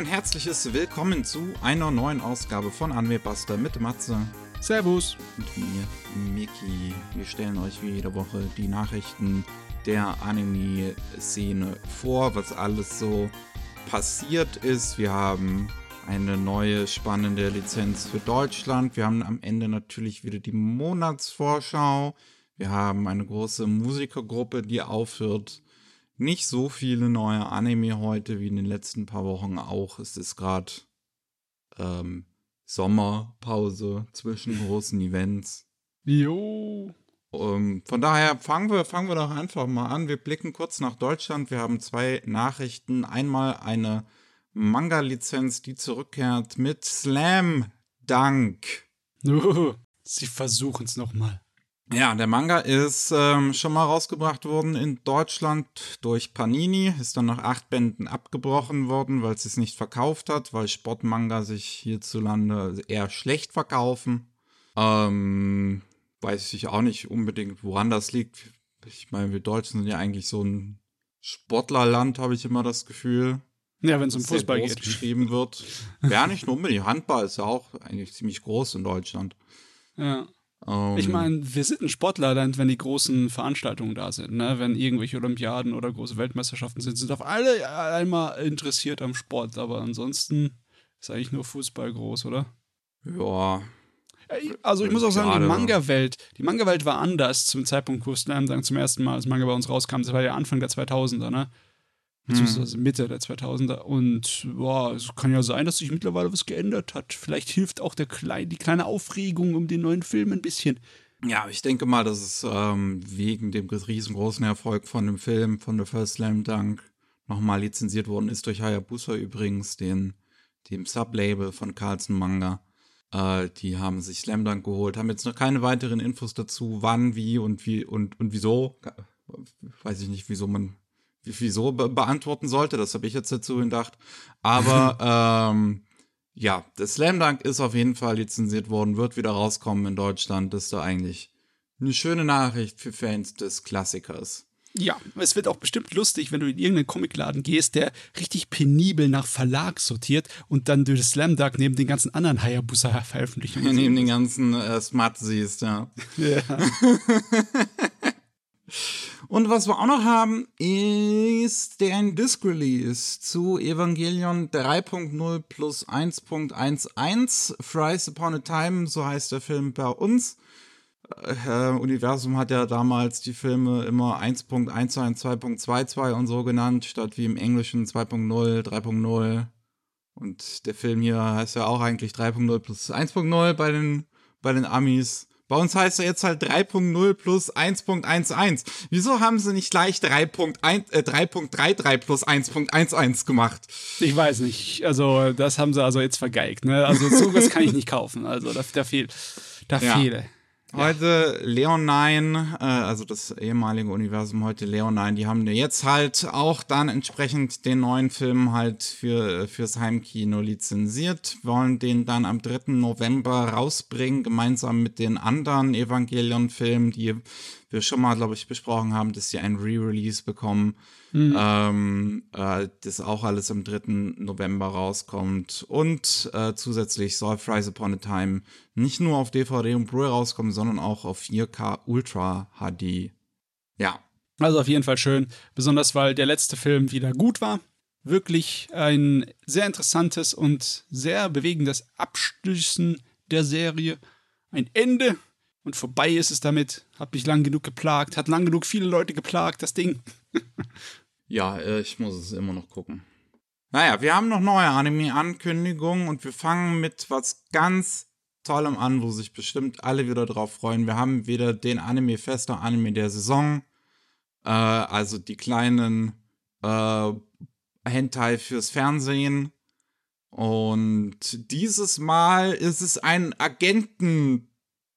ein herzliches Willkommen zu einer neuen Ausgabe von Anwebuster mit Matze Servus. und mir, Miki. Wir stellen euch wie jede Woche die Nachrichten der Anime-Szene vor, was alles so passiert ist. Wir haben eine neue spannende Lizenz für Deutschland. Wir haben am Ende natürlich wieder die Monatsvorschau. Wir haben eine große Musikergruppe, die aufhört. Nicht so viele neue Anime heute wie in den letzten paar Wochen auch. Es ist gerade ähm, Sommerpause zwischen großen Events. Jo. Ähm, von daher fangen wir, fangen wir doch einfach mal an. Wir blicken kurz nach Deutschland. Wir haben zwei Nachrichten. Einmal eine Manga-Lizenz, die zurückkehrt mit Slam Dunk. Sie versuchen es nochmal. Ja, der Manga ist ähm, schon mal rausgebracht worden in Deutschland durch Panini, ist dann nach acht Bänden abgebrochen worden, weil es sich nicht verkauft hat, weil Sportmanga sich hierzulande eher schlecht verkaufen. Ähm, weiß ich auch nicht unbedingt, woran das liegt. Ich meine, wir Deutschen sind ja eigentlich so ein Sportlerland, habe ich immer das Gefühl. Ja, wenn es um Fußball groß geht. geschrieben wird. Ja, nicht nur unbedingt. Handball ist ja auch eigentlich ziemlich groß in Deutschland. Ja. Ähm, Ich meine, wir sind ein Sportlerland, wenn die großen Veranstaltungen da sind. Ne? Wenn irgendwelche Olympiaden oder große Weltmeisterschaften sind, sind auf alle einmal interessiert am Sport. Aber ansonsten ist eigentlich nur Fußball groß, oder? ja, Also ich muss auch sagen, die. Manga-Welt, die Manga-Welt war anders zum Zeitpunkt, wo Slam Dunk zum ersten Mal als Manga bei uns rauskam. Das war ja Anfang der 2000er, ne? Beziehungsweise Mitte der 2000er. Und boah, es kann ja sein, dass sich mittlerweile was geändert hat. Vielleicht hilft auch der klein, die kleine Aufregung um den neuen Film ein bisschen. Ja, ich denke mal, dass es ähm, wegen dem riesengroßen Erfolg von dem Film, von The First Slam Dunk, nochmal lizenziert worden ist durch Hayabusa übrigens, den, dem Sublabel von Carlsen Manga. Äh, die haben sich Slam Dunk geholt, haben jetzt noch keine weiteren Infos dazu, wann, wie und wie und, und wieso. Weiß ich nicht, wieso man wieso be beantworten sollte. Das habe ich jetzt dazu gedacht. Aber ähm, ja, der Slam Dunk ist auf jeden Fall lizenziert worden, wird wieder rauskommen in Deutschland. Das ist doch eigentlich eine schöne Nachricht für Fans des Klassikers. Ja, es wird auch bestimmt lustig, wenn du in irgendeinen Comicladen gehst, der richtig penibel nach Verlag sortiert und dann durch das Slam Dunk neben den ganzen anderen Hayabusa-Veröffentlichungen. Neben den ganzen äh, Smart siehst, ja. Ja. Und was wir auch noch haben, ist der Disc Release zu Evangelion 3.0 plus 1.11. Thrice Upon a Time, so heißt der Film bei uns. Äh, Universum hat ja damals die Filme immer 1.11, 2.22 und so genannt, statt wie im Englischen 2.0, 3.0. Und der Film hier heißt ja auch eigentlich 3.0 plus 1.0 bei den, bei den Amis. Bei uns heißt er jetzt halt 3.0 plus 1.11. Wieso haben sie nicht gleich 3.1 äh, 3.33 plus 1.11 gemacht? Ich weiß nicht. Also, das haben sie also jetzt vergeigt. Ne? Also, sowas kann ich nicht kaufen. Also, da, da fehlt. Da Ja. fehle. Heute Leonine, äh, also das ehemalige Universum, heute Leonine, die haben jetzt halt auch dann entsprechend den neuen Film halt für, fürs Heimkino lizenziert, wollen den dann am 3. November rausbringen, gemeinsam mit den anderen Evangelion-Filmen, die wir schon mal, glaube ich, besprochen haben, dass sie ein Re-Release bekommen. Ähm, äh, das auch alles am 3. November rauskommt. Und äh, zusätzlich soll Fries Upon a Time nicht nur auf DVD und Blu-ray rauskommen, sondern auch auf 4K Ultra HD. Ja. Also, auf jeden Fall schön. Besonders, weil der letzte Film wieder gut war. Wirklich ein sehr interessantes und sehr bewegendes Abschließen der Serie. Ein Ende. Und vorbei ist es damit. Hat mich lang genug geplagt. Hat lang genug viele Leute geplagt, das Ding. Ja, äh, ich muss es immer noch gucken. Naja, wir haben noch neue Anime-Ankündigungen und wir fangen mit was ganz Tollem an, wo sich bestimmt alle wieder drauf freuen. Wir haben wieder den Anime-Fester Anime der Saison. Äh, also die kleinen äh, Hentai fürs Fernsehen. Und dieses Mal ist es ein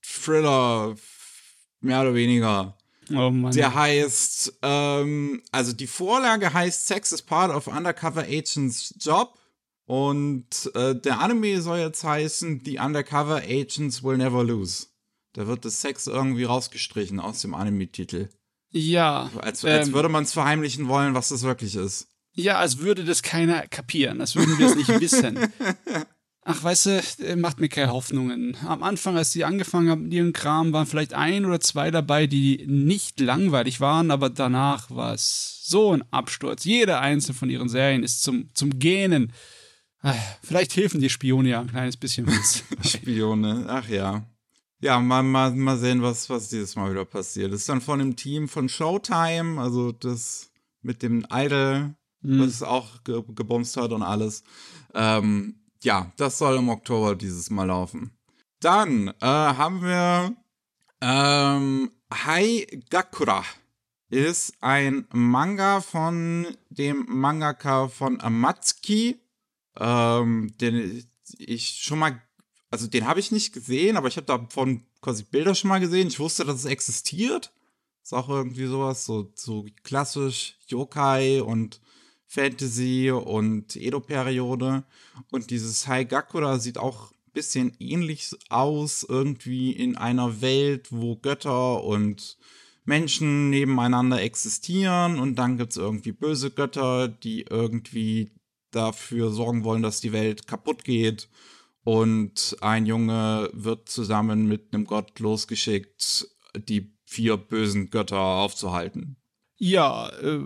Agenten-Thriller, mehr oder weniger. Oh Mann. Der heißt, ähm, also die Vorlage heißt Sex is part of Undercover Agents Job. Und äh, der Anime soll jetzt heißen The Undercover Agents Will Never Lose. Da wird das Sex irgendwie rausgestrichen aus dem Anime-Titel. ja. Als, als ähm, würde man es verheimlichen wollen, was das wirklich ist. Ja, als würde das keiner kapieren, als würden wir es nicht wissen. Ach, weißt du, äh, macht mir keine Hoffnungen. Am Anfang, als sie angefangen haben mit ihrem Kram, waren vielleicht ein oder zwei dabei, die nicht langweilig waren, aber danach war es so ein Absturz. Jede einzelne von ihren Serien ist zum, zum Gähnen. Ah, vielleicht helfen die Spione ja ein kleines bisschen was. Spione, ach ja. Ja, mal, mal, mal sehen, was, was dieses Mal wieder passiert. Das ist dann von dem Team von Showtime, also das mit dem Idol, mhm. was auch ge gebumst hat und alles. Ähm, ja, das soll im Oktober dieses Mal laufen. Dann äh, haben wir ähm, Hai Gakura. Ist ein Manga von dem Mangaka von Amatsuki, ähm, den ich schon mal, also den habe ich nicht gesehen, aber ich habe davon quasi Bilder schon mal gesehen. Ich wusste, dass es existiert. Ist auch irgendwie sowas, so, so klassisch Yokai und Fantasy und Edo-Periode. Und dieses Haigakura sieht auch ein bisschen ähnlich aus, irgendwie in einer Welt, wo Götter und Menschen nebeneinander existieren und dann gibt es irgendwie böse Götter, die irgendwie dafür sorgen wollen, dass die Welt kaputt geht. Und ein Junge wird zusammen mit einem Gott losgeschickt, die vier bösen Götter aufzuhalten. Ja, äh,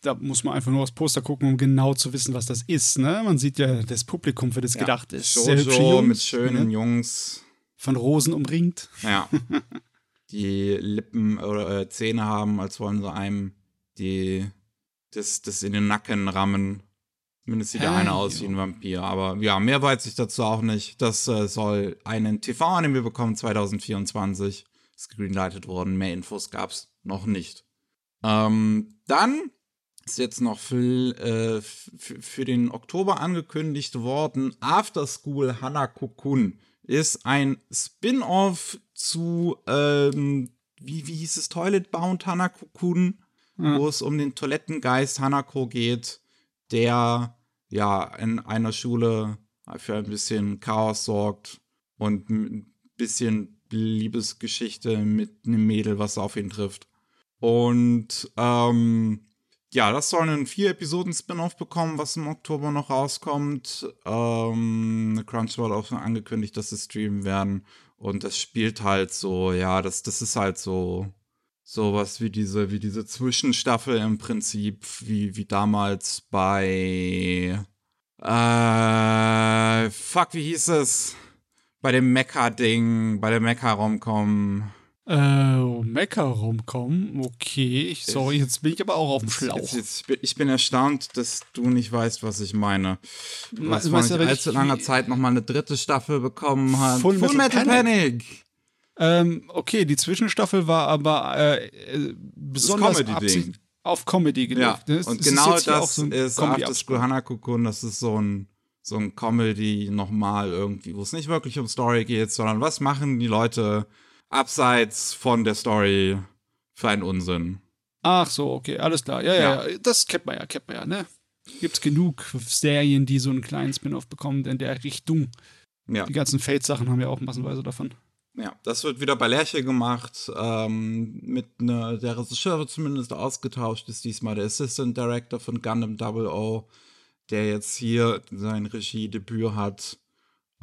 da muss man einfach nur aufs Poster gucken, um genau zu wissen, was das ist. Ne? Man sieht ja das Publikum, für das ja, gedacht ist. Shoujo mit schönen ne? Jungs. Von Rosen umringt. Ja. die Lippen oder äh, Zähne haben, als wollen sie einem die, das, das in den Nacken rammen. Zumindest sieht der eine aus wie ein Vampir. Aber ja, mehr weiß ich dazu auch nicht. Das äh, soll einen TV-Anime bekommen 2024. Ist greenlightet worden. Mehr Infos gab es noch nicht. Ähm, dann ist jetzt noch für, äh, für den Oktober angekündigt worden, After School Hanako-kun ist ein Spin-off zu, ähm, wie, wie hieß es, Toilet Bound Hanako-kun, ja. wo es um den Toilettengeist Hanako geht, der ja in einer Schule für ein bisschen Chaos sorgt und ein bisschen Liebesgeschichte mit einem Mädel, was auf ihn trifft. Und ähm, ja, das soll einen vier Episoden Spin-off bekommen, was im Oktober noch rauskommt. Ähm, Crunchyroll auch schon angekündigt, dass sie streamen werden. Und das spielt halt so, ja, das, das ist halt so sowas wie diese, wie diese Zwischenstaffel im Prinzip, wie, wie damals bei äh, fuck, wie hieß es? Bei dem Mecha-Ding, bei der Mecha-Romcom. Äh, Mecker rumkommen. Okay, ich, sorry, jetzt bin ich aber auch auf dem Schlauch. Jetzt, jetzt, ich bin erstaunt, dass du nicht weißt, was ich meine. Was vor nicht allzu langer Zeit nochmal eine dritte Staffel bekommen hat. Full, Full Metal, Metal Panic. Panic. Ähm, okay, die Zwischenstaffel war aber äh, besonders Comedy auf Comedy gelegt. Ja, und genau ist das so ist After School Hanako-kun, das ist so ein so ein Comedy nochmal irgendwie, wo es nicht wirklich um Story geht, sondern was machen die Leute abseits von der Story für einen Unsinn. Ach so, okay, alles klar. Ja, ja, ja. das kennt man ja, kennt man ja, ne? Gibt's genug Serien, die so einen kleinen Spin-off bekommen in der Richtung. Ja. Die ganzen Fate-Sachen haben ja auch massenweise davon. Ja, das wird wieder bei Lerche gemacht. Ähm, mit ne, der Regisseur wird zumindest ausgetauscht, ist diesmal der Assistant Director von Gundam Double O, der jetzt hier sein Regiedebüt hat.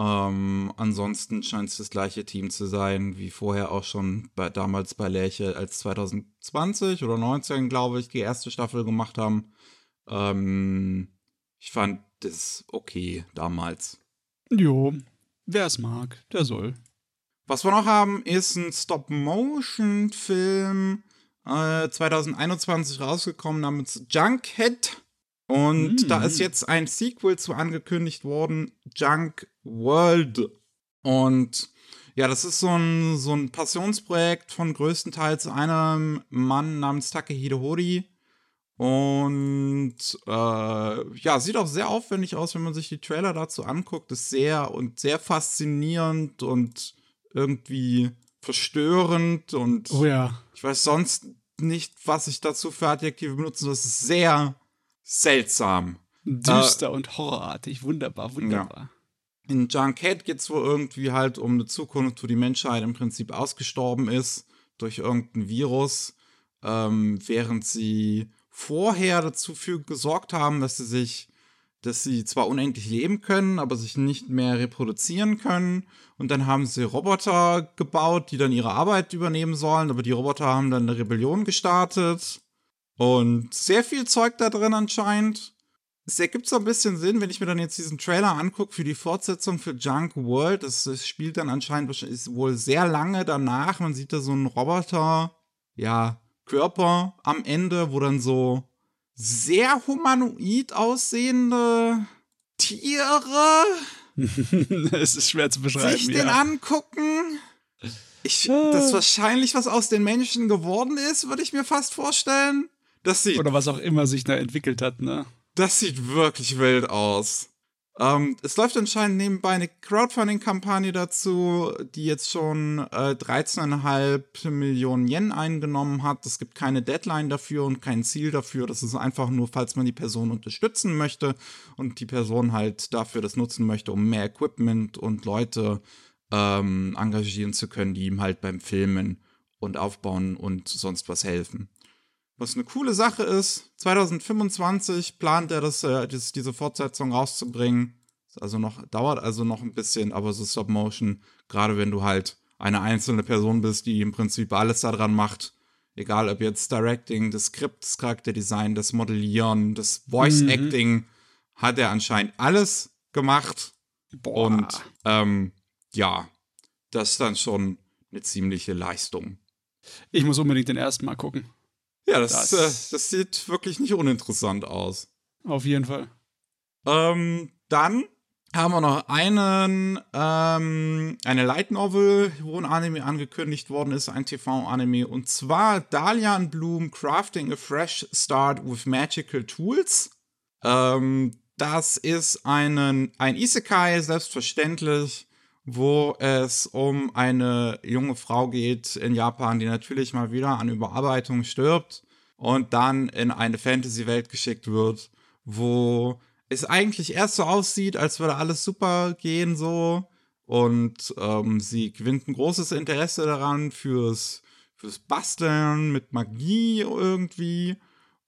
Ähm, ansonsten scheint es das gleiche Team zu sein, wie vorher auch schon bei, damals bei Lerche, als 2020 oder 19, glaube ich, die erste Staffel gemacht haben. Ähm, ich fand das okay damals. Jo, wer es mag, der soll. Was wir noch haben, ist ein Stop-Motion-Film äh, 2021 rausgekommen namens Junkhead. Und mm. da ist jetzt ein Sequel zu angekündigt worden, Junk World. Und ja, das ist so ein, so ein Passionsprojekt von größtenteils einem Mann namens Takehide Hori. Und äh, ja, sieht auch sehr aufwendig aus, wenn man sich die Trailer dazu anguckt. Ist sehr und sehr faszinierend und irgendwie verstörend und oh ja. ich weiß sonst nicht, was ich dazu für Adjektive benutze. Das ist sehr seltsam. Düster äh, und horrorartig. Wunderbar, wunderbar. Ja. In Junkhead geht es wohl irgendwie halt um eine Zukunft, wo die Menschheit im Prinzip ausgestorben ist durch irgendein Virus, ähm, während sie vorher dazu für gesorgt haben, dass sie sich, dass sie zwar unendlich leben können, aber sich nicht mehr reproduzieren können. Und dann haben sie Roboter gebaut, die dann ihre Arbeit übernehmen sollen, aber die Roboter haben dann eine Rebellion gestartet. Und sehr viel Zeug da drin anscheinend. Es ergibt so ein bisschen Sinn, wenn ich mir dann jetzt diesen Trailer angucke für die Fortsetzung für Junk World. Das, das spielt dann anscheinend ist wohl sehr lange danach. Man sieht da so einen Roboter, ja, Körper am Ende, wo dann so sehr humanoid aussehende Tiere es ist schwer zu beschreiben. sich den ja. angucken. Ich, das wahrscheinlich was aus den Menschen geworden ist, würde ich mir fast vorstellen. Das sieht Oder was auch immer sich da entwickelt hat, ne? Das sieht wirklich wild aus. Ähm, es läuft anscheinend nebenbei eine Crowdfunding-Kampagne dazu, die jetzt schon äh, 13,5 Millionen Yen eingenommen hat. Es gibt keine Deadline dafür und kein Ziel dafür. Das ist einfach nur, falls man die Person unterstützen möchte und die Person halt dafür das nutzen möchte, um mehr Equipment und Leute ähm, engagieren zu können, die ihm halt beim Filmen und Aufbauen und sonst was helfen. Was eine coole Sache ist, 2025 plant er, das, äh, das, diese Fortsetzung rauszubringen. Also noch, dauert also noch ein bisschen, aber so Stop Motion, gerade wenn du halt eine einzelne Person bist, die im Prinzip alles daran macht, egal ob jetzt Directing, das Skript, das Charakterdesign, das Modellieren, das Voice Acting, hat er anscheinend alles gemacht. Boah. Und ähm, ja, das ist dann schon eine ziemliche Leistung. ich muss unbedingt den ersten Mal gucken. Ja, das, Das- äh, das sieht wirklich nicht uninteressant aus. Auf jeden Fall. Ähm, dann haben wir noch einen, ähm, eine Light Novel, wo ein Anime angekündigt worden ist, ein TV-Anime, und zwar Dalian Bloom Crafting a Fresh Start with Magical Tools. Ähm, das ist einen, ein Isekai, selbstverständlich, wo es um eine junge Frau geht in Japan, die natürlich mal wieder an Überarbeitung stirbt und dann in eine Fantasy-Welt geschickt wird, wo es eigentlich erst so aussieht, als würde alles super gehen so. Und ähm, sie gewinnt ein großes Interesse daran fürs, fürs Basteln mit Magie irgendwie.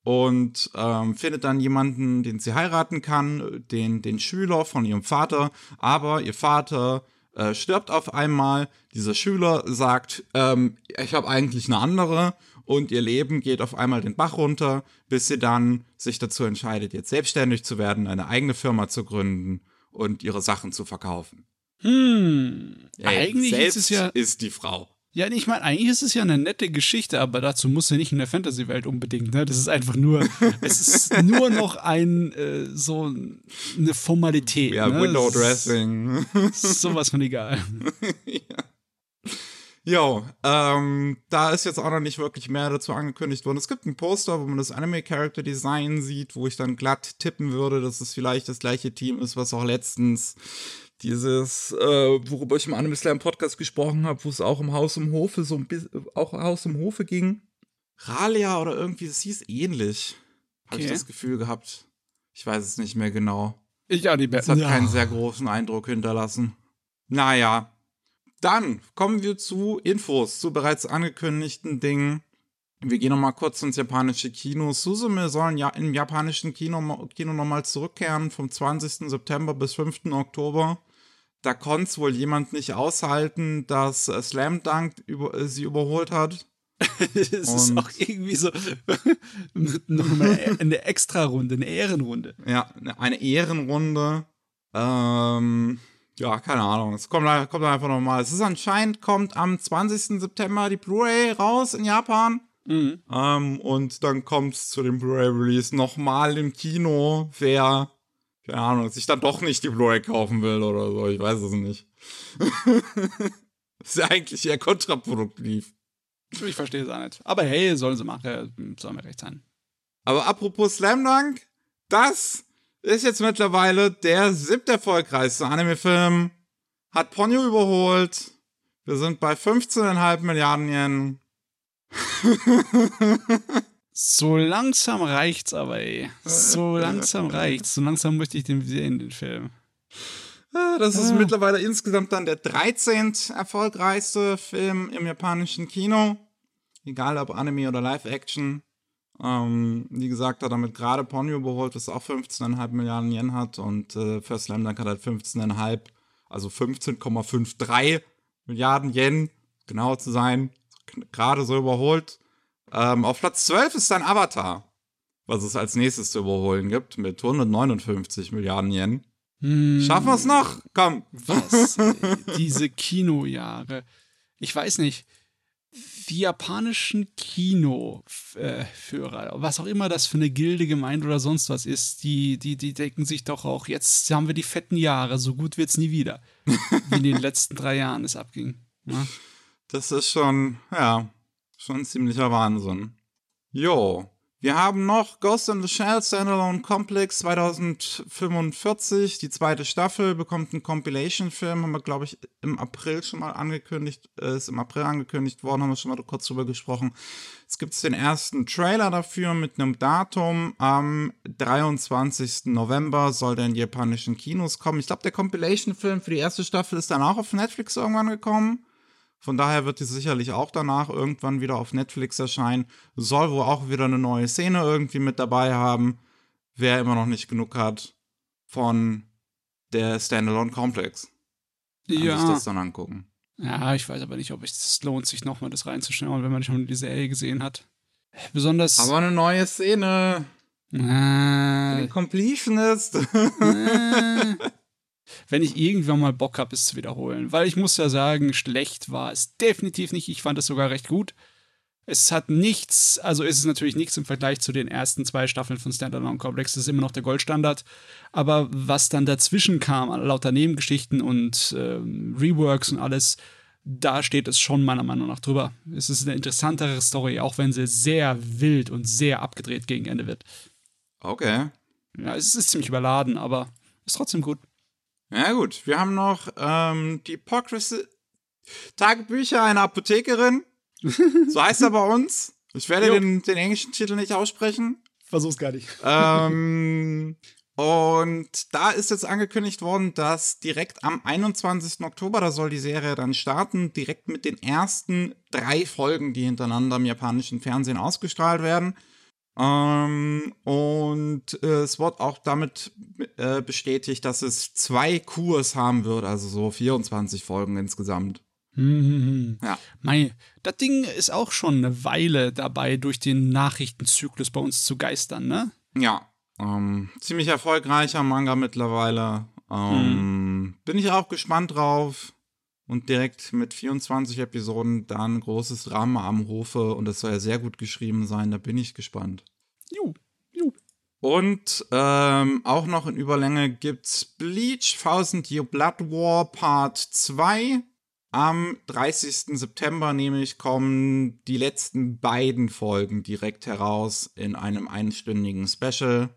Und ähm, findet dann jemanden, den sie heiraten kann, den, den Schüler von ihrem Vater. Aber ihr Vater äh, stirbt auf einmal. Dieser Schüler sagt, ähm, ich habe eigentlich eine andere. Und ihr Leben geht auf einmal den Bach runter, bis sie dann sich dazu entscheidet, jetzt selbstständig zu werden, eine eigene Firma zu gründen und ihre Sachen zu verkaufen. Hm. Ey, eigentlich ist es ja. ist die Frau. Ja, ich meine, eigentlich ist es ja eine nette Geschichte, aber dazu muss sie nicht in der Fantasy-Welt unbedingt. Ne? Das ist einfach nur, es ist nur noch ein äh, so eine Formalität. Ja, ne? Window Es Dressing. Sowas von egal. Jo, ähm, da ist jetzt auch noch nicht wirklich mehr dazu angekündigt worden. Es gibt ein Poster, wo man das Anime Character Design sieht, wo ich dann glatt tippen würde, dass es vielleicht das gleiche Team ist, was auch letztens dieses, äh, worüber ich im Anime Slam Podcast gesprochen habe, wo es auch im Haus im Hofe so ein bisschen, auch Haus im Hofe ging. Ralia oder irgendwie, das hieß ähnlich. Habe ich Okay. das Gefühl gehabt. Ich weiß es nicht mehr genau. Ich auch die Das hat keinen sehr großen Eindruck hinterlassen. Naja. Dann kommen wir zu Infos, zu bereits angekündigten Dingen. Wir gehen nochmal kurz ins japanische Kino. Suzume sollen ja im japanischen Kino, Kino nochmal zurückkehren vom 20. September bis 5. Oktober. Da konnte es wohl jemand nicht aushalten, dass äh, Slam Dunk über, äh, sie überholt hat. Es ist auch irgendwie so nochmal eine Extra-Runde, eine Ehrenrunde. Ja, eine Ehrenrunde. Ähm, ja, keine Ahnung. Es kommt, kommt einfach nochmal. Es ist anscheinend, kommt am 20. September die Blu-ray raus in Japan. Mhm. Ähm, und dann kommt es zu dem Blu-ray-Release nochmal im Kino, wer, keine Ahnung, sich dann doch nicht die Blu-ray kaufen will oder so. Ich weiß es nicht. ist ja eigentlich eher kontraproduktiv. Ich verstehe es auch nicht. Aber hey, sollen sie machen, soll mir recht sein. Aber apropos Slam Dunk, das ist jetzt mittlerweile der siebte erfolgreichste Anime-Film. Hat Ponyo überholt. Wir sind bei 15,5 Milliarden Yen. So langsam reicht's aber, ey. So langsam reicht's. So langsam möchte ich den sehen, den Film. Äh, Das ist mittlerweile insgesamt dann der 13. erfolgreichste Film im japanischen Kino. Egal ob Anime oder Live-Action. Ähm, wie gesagt, hat damit gerade Ponyo überholt, das auch 15,5 Milliarden Yen hat. Und äh, First Slam Dunk hat halt 15,5, also 15,53 Milliarden Yen, genau zu sein. Gerade so überholt. Ähm, auf Platz 12 ist dann Avatar, was es als nächstes zu überholen gibt, mit 159 Milliarden Yen. Hm, Schaffen wir es noch? Komm. Was? diese Kinojahre. Ich weiß nicht. Die japanischen Kinoführer, was auch immer das für eine Gilde, Gemeinde oder sonst was ist, die, die, die denken sich doch auch, jetzt haben wir die fetten Jahre, so gut wird's nie wieder. Wie in den letzten drei Jahren es abging. Ja? Das ist schon, ja, schon ein ziemlicher Wahnsinn. Jo. Wir haben noch Ghost in the Shell Standalone Complex 2045. Die zweite Staffel bekommt einen Compilation-Film. Haben wir, glaube ich, im April schon mal angekündigt. Äh, ist im April angekündigt worden, haben wir schon mal kurz drüber gesprochen. Es gibt den ersten Trailer dafür mit einem Datum. Am 23. November soll der in japanischen Kinos kommen. Ich glaube, der Compilation-Film für die erste Staffel ist dann auch auf Netflix irgendwann gekommen. Von daher wird die sicherlich auch danach irgendwann wieder auf Netflix erscheinen. Soll wohl auch wieder eine neue Szene irgendwie mit dabei haben. Wer immer noch nicht genug hat von der Standalone Complex. Kann sich Ja. das dann angucken. ja, ich weiß aber nicht, ob es lohnt, sich nochmal das reinzuschauen, wenn man schon die Serie gesehen hat. Besonders. Aber eine neue Szene. äh, Completionist. Äh, wenn ich irgendwann mal Bock habe, es zu wiederholen. Weil ich muss ja sagen, schlecht war es definitiv nicht. Ich fand es sogar recht gut. Es hat nichts, also ist es natürlich nichts im Vergleich zu den ersten zwei Staffeln von Standalone Complex. Das ist immer noch der Goldstandard. Aber was dann dazwischen kam, lauter Nebengeschichten und ähm, Reworks und alles, da steht es schon meiner Meinung nach drüber. Es ist eine interessantere Story, auch wenn sie sehr wild und sehr abgedreht gegen Ende wird. Okay. Ja, es ist ziemlich überladen, aber ist trotzdem gut. Ja, gut. Wir haben noch ähm, die Hypocrisy Tagebücher einer Apothekerin. So heißt er bei uns. Ich werde den, den englischen Titel nicht aussprechen. Versuch's gar nicht. ähm, und da ist jetzt angekündigt worden, dass direkt am 21. Oktober, da soll die Serie dann starten, direkt mit den ersten drei Folgen, die hintereinander im japanischen Fernsehen ausgestrahlt werden. Ähm, und äh, es wird auch damit äh, bestätigt, dass es zwei Kurs haben wird, also so 24 Folgen insgesamt. Mhm. Ja. Mei, das Ding ist auch schon eine Weile dabei, durch den Nachrichtenzyklus bei uns zu geistern, ne? Ja, ähm, ziemlich erfolgreicher Manga mittlerweile. Ähm, Bin ich auch gespannt drauf. Und direkt mit 24 Episoden dann großes Drama am Hofe und das soll ja sehr gut geschrieben sein, da bin ich gespannt. Ju, ju. Und ähm, auch noch in Überlänge gibt's Bleach Thousand Year Blood War Part 2. Am 30. September nämlich kommen die letzten beiden Folgen direkt heraus in einem einstündigen Special.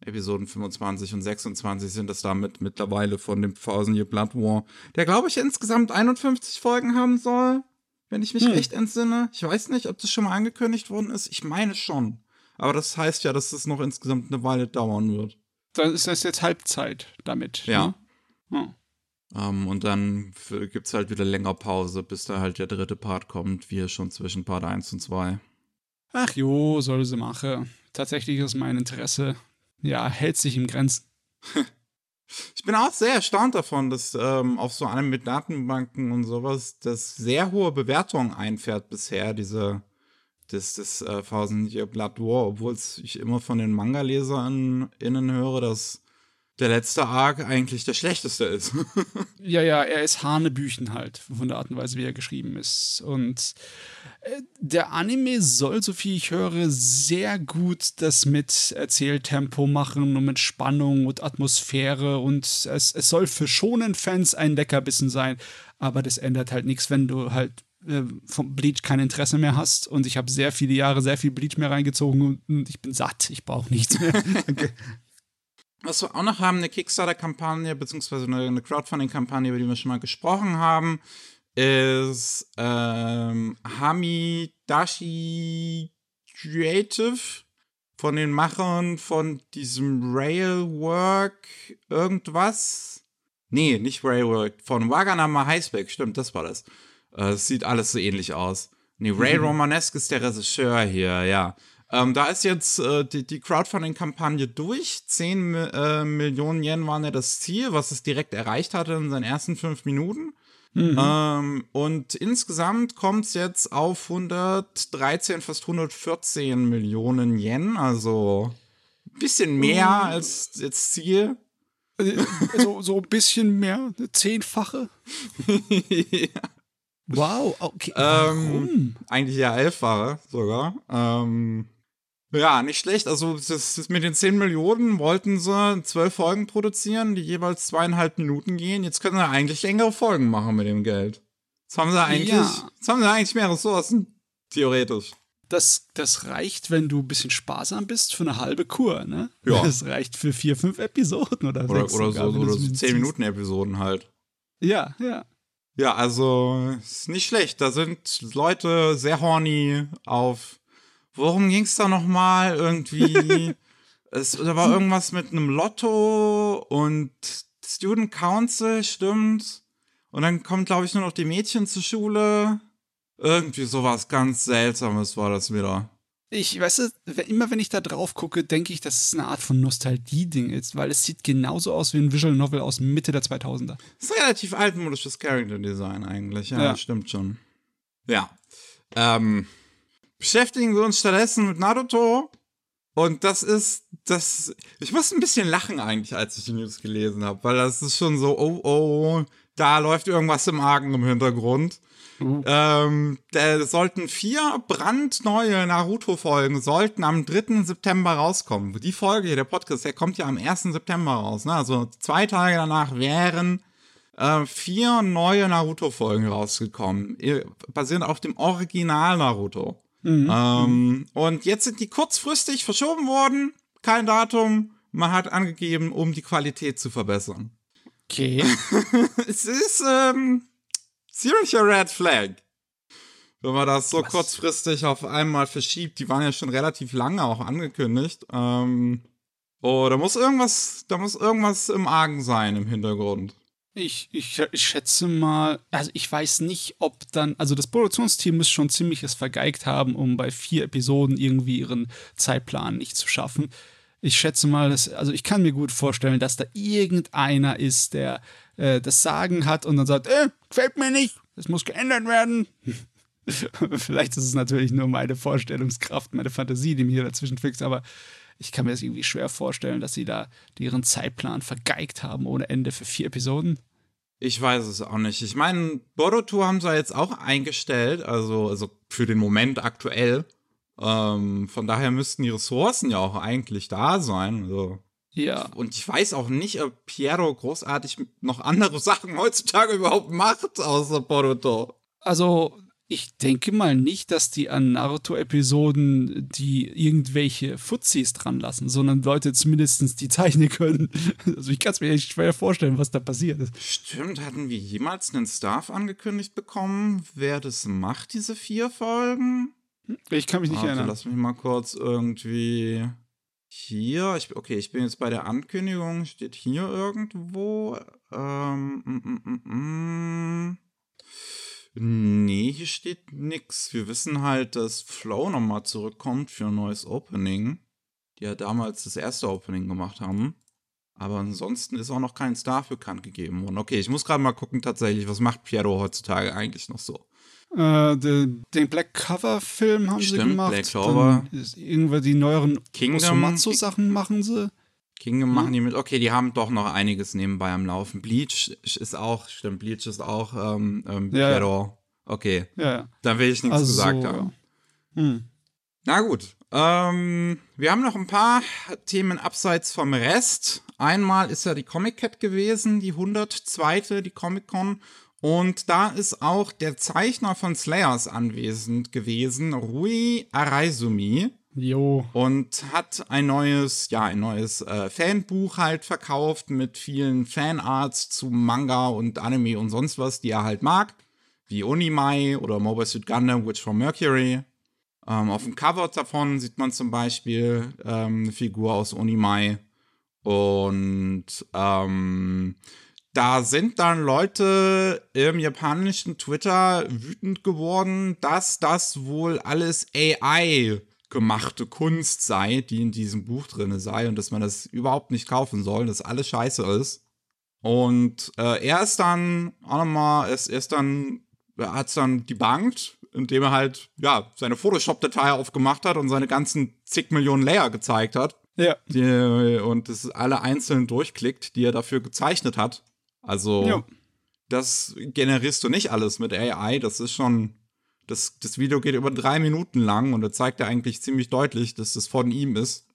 Episoden 25 und 26 sind es damit mittlerweile von dem Thousand Year Blood War, der glaube ich insgesamt 51 Folgen haben soll, wenn ich mich Hm. recht entsinne. Ich weiß nicht, ob das schon mal angekündigt worden ist. Ich meine schon. Aber das heißt ja, dass es noch insgesamt eine Weile dauern wird. Dann ist das jetzt Halbzeit damit. Ja. Ne? Ja. Ähm, und dann gibt es halt wieder länger Pause, bis da halt der dritte Part kommt, wie schon zwischen Part 1 und 2. Ach jo, soll sie machen. Tatsächlich ist mein Interesse, ja, hält sich im Grenzen. Ich bin auch sehr erstaunt davon, dass ähm, auf so einem mit Datenbanken und sowas das sehr hohe Bewertungen einfährt bisher, diese das, das äh, Thousand Year Blood War, obwohl ich immer von den Manga-LeserInnen höre, dass der letzte Arc eigentlich der schlechteste ist. Ja, ja, er ist Hanebüchen halt, von der Art und Weise, wie er geschrieben ist. Und äh, der Anime soll, so viel ich höre, sehr gut das mit Erzähltempo machen und mit Spannung und Atmosphäre. Und es, es soll für schonen Fans ein Leckerbissen sein. Aber das ändert halt nichts, wenn du halt äh, vom Bleach kein Interesse mehr hast. Und ich habe sehr viele Jahre sehr viel Bleach mehr reingezogen und, und ich bin satt. Ich brauche nichts mehr. Was wir auch noch haben, eine Kickstarter-Kampagne, beziehungsweise eine, Crowdfunding-Kampagne, über die wir schon mal gesprochen haben, ist ähm, Hamidashi Creative von den Machern von diesem Railwork irgendwas. Nee, nicht Railwork, von Waganama Highspec, stimmt, das war das. Äh, Es sieht alles so ähnlich aus. Nee, Ray Romanesque ist der Regisseur hier, ja. Ähm, da ist jetzt äh, die, die Crowdfunding-Kampagne durch. 10 äh, Millionen Yen waren ja das Ziel, was es direkt erreicht hatte in seinen ersten fünf Minuten. Mhm. Ähm, und insgesamt kommt es jetzt auf 113, fast 114 Millionen Yen, also ein bisschen mehr mhm. als das Ziel. Äh, so, so ein bisschen mehr, eine zehnfache. ja. Wow, okay. Ähm, eigentlich ja elffache sogar. Ähm, ja, nicht schlecht. Also das, das mit den 10 Millionen wollten sie zwölf Folgen produzieren, die jeweils zweieinhalb Minuten gehen. Jetzt können sie eigentlich längere Folgen machen mit dem Geld. Jetzt haben sie eigentlich, ja. jetzt haben sie eigentlich mehr Ressourcen. Theoretisch. Das, das reicht, wenn du ein bisschen sparsam bist, für eine halbe Kur, ne? Ja. Das reicht für vier, fünf Episoden oder, oder sechs. Oder sogar, so, oder so 10 Minuten Episoden halt. Ja, ja. Ja, also ist nicht schlecht. Da sind Leute sehr horny auf worum ging es da nochmal? Irgendwie, es, da war irgendwas mit einem Lotto und Student Council, stimmt. Und dann kommen, glaube ich, nur noch die Mädchen zur Schule. Irgendwie sowas ganz Seltsames war das wieder. Ich, weißt du, immer wenn ich da drauf gucke, denke ich, dass es eine Art von Nostalgie-Ding ist, weil es sieht genauso aus wie ein Visual Novel aus Mitte der 2000er. Das ist ein relativ altmodisches Character Design eigentlich, ja, ja. stimmt schon. Ja. Ähm, beschäftigen wir uns stattdessen mit Naruto. Und das ist, das, ich muss ein bisschen lachen eigentlich, als ich die News gelesen habe, weil das ist schon so, oh, oh, da läuft irgendwas im Argen im Hintergrund. Uh. Ähm, da sollten vier brandneue Naruto-Folgen sollten am 3. September rauskommen. Die Folge hier, der Podcast, der kommt ja am 1. September raus. Ne? Also zwei Tage danach wären äh, vier neue Naruto-Folgen rausgekommen, basierend auf dem Original Naruto. Mhm. Ähm, und jetzt sind die kurzfristig verschoben worden. Kein Datum. Man hat angegeben, um die Qualität zu verbessern. Okay. es ist ähm, ziemlicher Red Flag. Wenn man das so Was? kurzfristig auf einmal verschiebt, die waren ja schon relativ lange auch angekündigt. Ähm, oh, da muss irgendwas, da muss irgendwas im Argen sein im Hintergrund. Ich, ich, ich, schätze mal, also ich weiß nicht, ob dann, also das Produktionsteam muss schon ziemliches vergeigt haben, um bei vier Episoden irgendwie ihren Zeitplan nicht zu schaffen. Ich schätze mal, dass, also ich kann mir gut vorstellen, dass da irgendeiner ist, der äh, das Sagen hat und dann sagt, äh, gefällt mir nicht, das muss geändert werden. Vielleicht ist es natürlich nur meine Vorstellungskraft, meine Fantasie, die mir hier dazwischen fixt, aber ich kann mir das irgendwie schwer vorstellen, dass sie da ihren Zeitplan vergeigt haben ohne Ende für vier Episoden. Ich weiß es auch nicht. Ich meine, Boruto haben sie jetzt auch eingestellt, also, also für den Moment aktuell. Ähm, von daher müssten die Ressourcen ja auch eigentlich da sein. Also. Ja. Und ich weiß auch nicht, ob Piero großartig noch andere Sachen heutzutage überhaupt macht, außer Boruto. Also, ich denke mal nicht, dass die an Naruto-Episoden die irgendwelche Fuzis dran lassen, sondern Leute zumindest die zeichnen können. Also ich kann es mir echt schwer vorstellen, was da passiert ist. Stimmt, hatten wir jemals einen Staff angekündigt bekommen, wer das macht, diese vier Folgen? Ich kann mich nicht Warte, erinnern. Lass mich mal kurz irgendwie hier. Ich, okay, ich bin jetzt bei der Ankündigung. Steht hier irgendwo. Ähm, mm, mm, mm, mm. Nee, hier steht nix. Wir wissen halt, dass Flow nochmal zurückkommt für ein neues Opening. Die ja damals das erste Opening gemacht haben. Aber ansonsten ist auch noch kein Star bekannt gegeben worden. Okay, ich muss gerade mal gucken tatsächlich, was macht Piero heutzutage eigentlich noch so? Äh, den, den Black Cover Film haben Stimmt, sie gemacht. Black Clover. Irgendwann die neueren Kingdom Sachen machen sie. Kingdom machen die mit. Okay, die haben doch noch einiges nebenbei am Laufen. Bleach ist auch, stimmt, Bleach ist auch ähm, ähm, ja, Pero. Okay. Ja. Dann will ich nichts also, gesagt haben. Hm. Na gut. Ähm, wir haben noch ein paar Themen abseits vom Rest. Einmal ist ja die Comic Cat gewesen, die 102. die Comic Con. Und da ist auch der Zeichner von Slayers anwesend gewesen, Rui Araizumi. Jo. Und hat ein neues, ja, ein neues äh, Fanbuch halt verkauft mit vielen Fanarts zu Manga und Anime und sonst was, die er halt mag. Wie Unimai oder Mobile Suit Gundam, Witch from Mercury. Ähm, auf dem Cover davon sieht man zum Beispiel ähm, eine Figur aus Unimai. Und ähm, da sind dann Leute im japanischen Twitter wütend geworden, dass das wohl alles AI gemachte Kunst sei, die in diesem Buch drin sei und dass man das überhaupt nicht kaufen soll, dass alles scheiße ist. Und äh, er ist dann auch nochmal, er ist, ist dann, er hat es dann debunked, indem er halt, ja, seine Photoshop-Datei aufgemacht hat und seine ganzen zig Millionen Layer gezeigt hat. Ja. Die, und das alle einzeln durchklickt, die er dafür gezeichnet hat. Also, Ja. das generierst du nicht alles mit AI. Das ist schon. Das, das Video geht über drei Minuten lang und da zeigt er eigentlich ziemlich deutlich, dass das von ihm ist.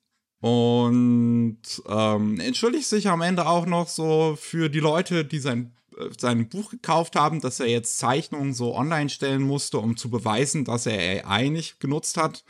Und ähm, entschuldigt sich am Ende auch noch so für die Leute, die sein, äh, sein Buch gekauft haben, dass er jetzt Zeichnungen so online stellen musste, um zu beweisen, dass er AI nicht genutzt hat.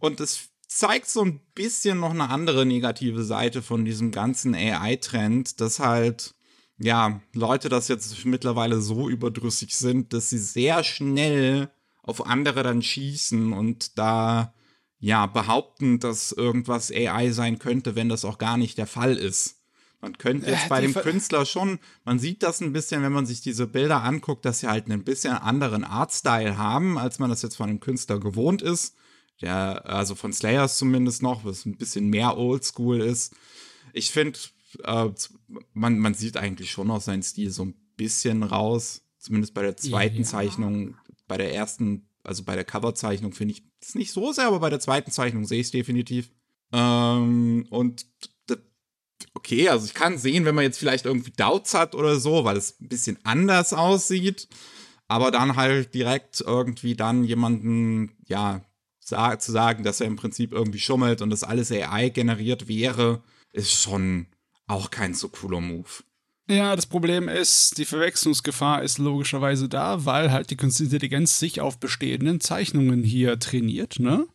Und es zeigt so ein bisschen noch eine andere negative Seite von diesem ganzen AI-Trend, dass halt, ja, Leute das jetzt mittlerweile so überdrüssig sind, dass sie sehr schnell auf andere dann schießen und da, ja, behaupten, dass irgendwas AI sein könnte, wenn das auch gar nicht der Fall ist. Man könnte jetzt Äh, bei dem Ver- Künstler schon, man sieht das ein bisschen, wenn man sich diese Bilder anguckt, dass sie halt einen bisschen anderen Artstyle haben, als man das jetzt von dem Künstler gewohnt ist. Der, also von Slayers zumindest noch, was ein bisschen mehr oldschool ist. Ich finde, äh, man, man sieht eigentlich schon noch seinen Stil so ein bisschen raus. Zumindest bei der zweiten Ja. Zeichnung, bei der ersten, also bei der Coverzeichnung finde ich es nicht so sehr, aber bei der zweiten Zeichnung sehe ich es definitiv. Ähm, und okay, also ich kann sehen, wenn man jetzt vielleicht irgendwie Doubts hat oder so, weil es ein bisschen anders aussieht, aber dann halt direkt irgendwie dann jemanden, ja, sa zu sagen, dass er im Prinzip irgendwie schummelt und das alles AI generiert wäre, ist schon auch kein so cooler Move. Ja, das Problem ist, die Verwechslungsgefahr ist logischerweise da, weil halt die Künstliche Intelligenz sich auf bestehenden Zeichnungen hier trainiert, ne?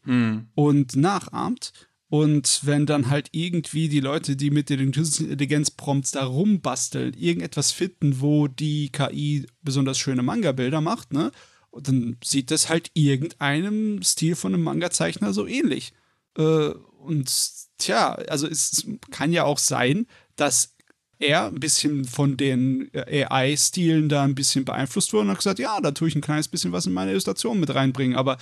Und nachahmt. Und wenn dann halt irgendwie die Leute, die mit den künstlichen Intelligenz-Prompts da rumbasteln, irgendetwas finden, wo die KI besonders schöne Manga-Bilder macht, ne? Und dann sieht das halt irgendeinem Stil von einem Manga-Zeichner so ähnlich. Äh, und tja, also es kann ja auch sein, dass er ein bisschen von den äh, AI-Stilen da ein bisschen beeinflusst wurde und hat gesagt, ja, da tue ich ein kleines bisschen was in meine Illustration mit reinbringen. Aber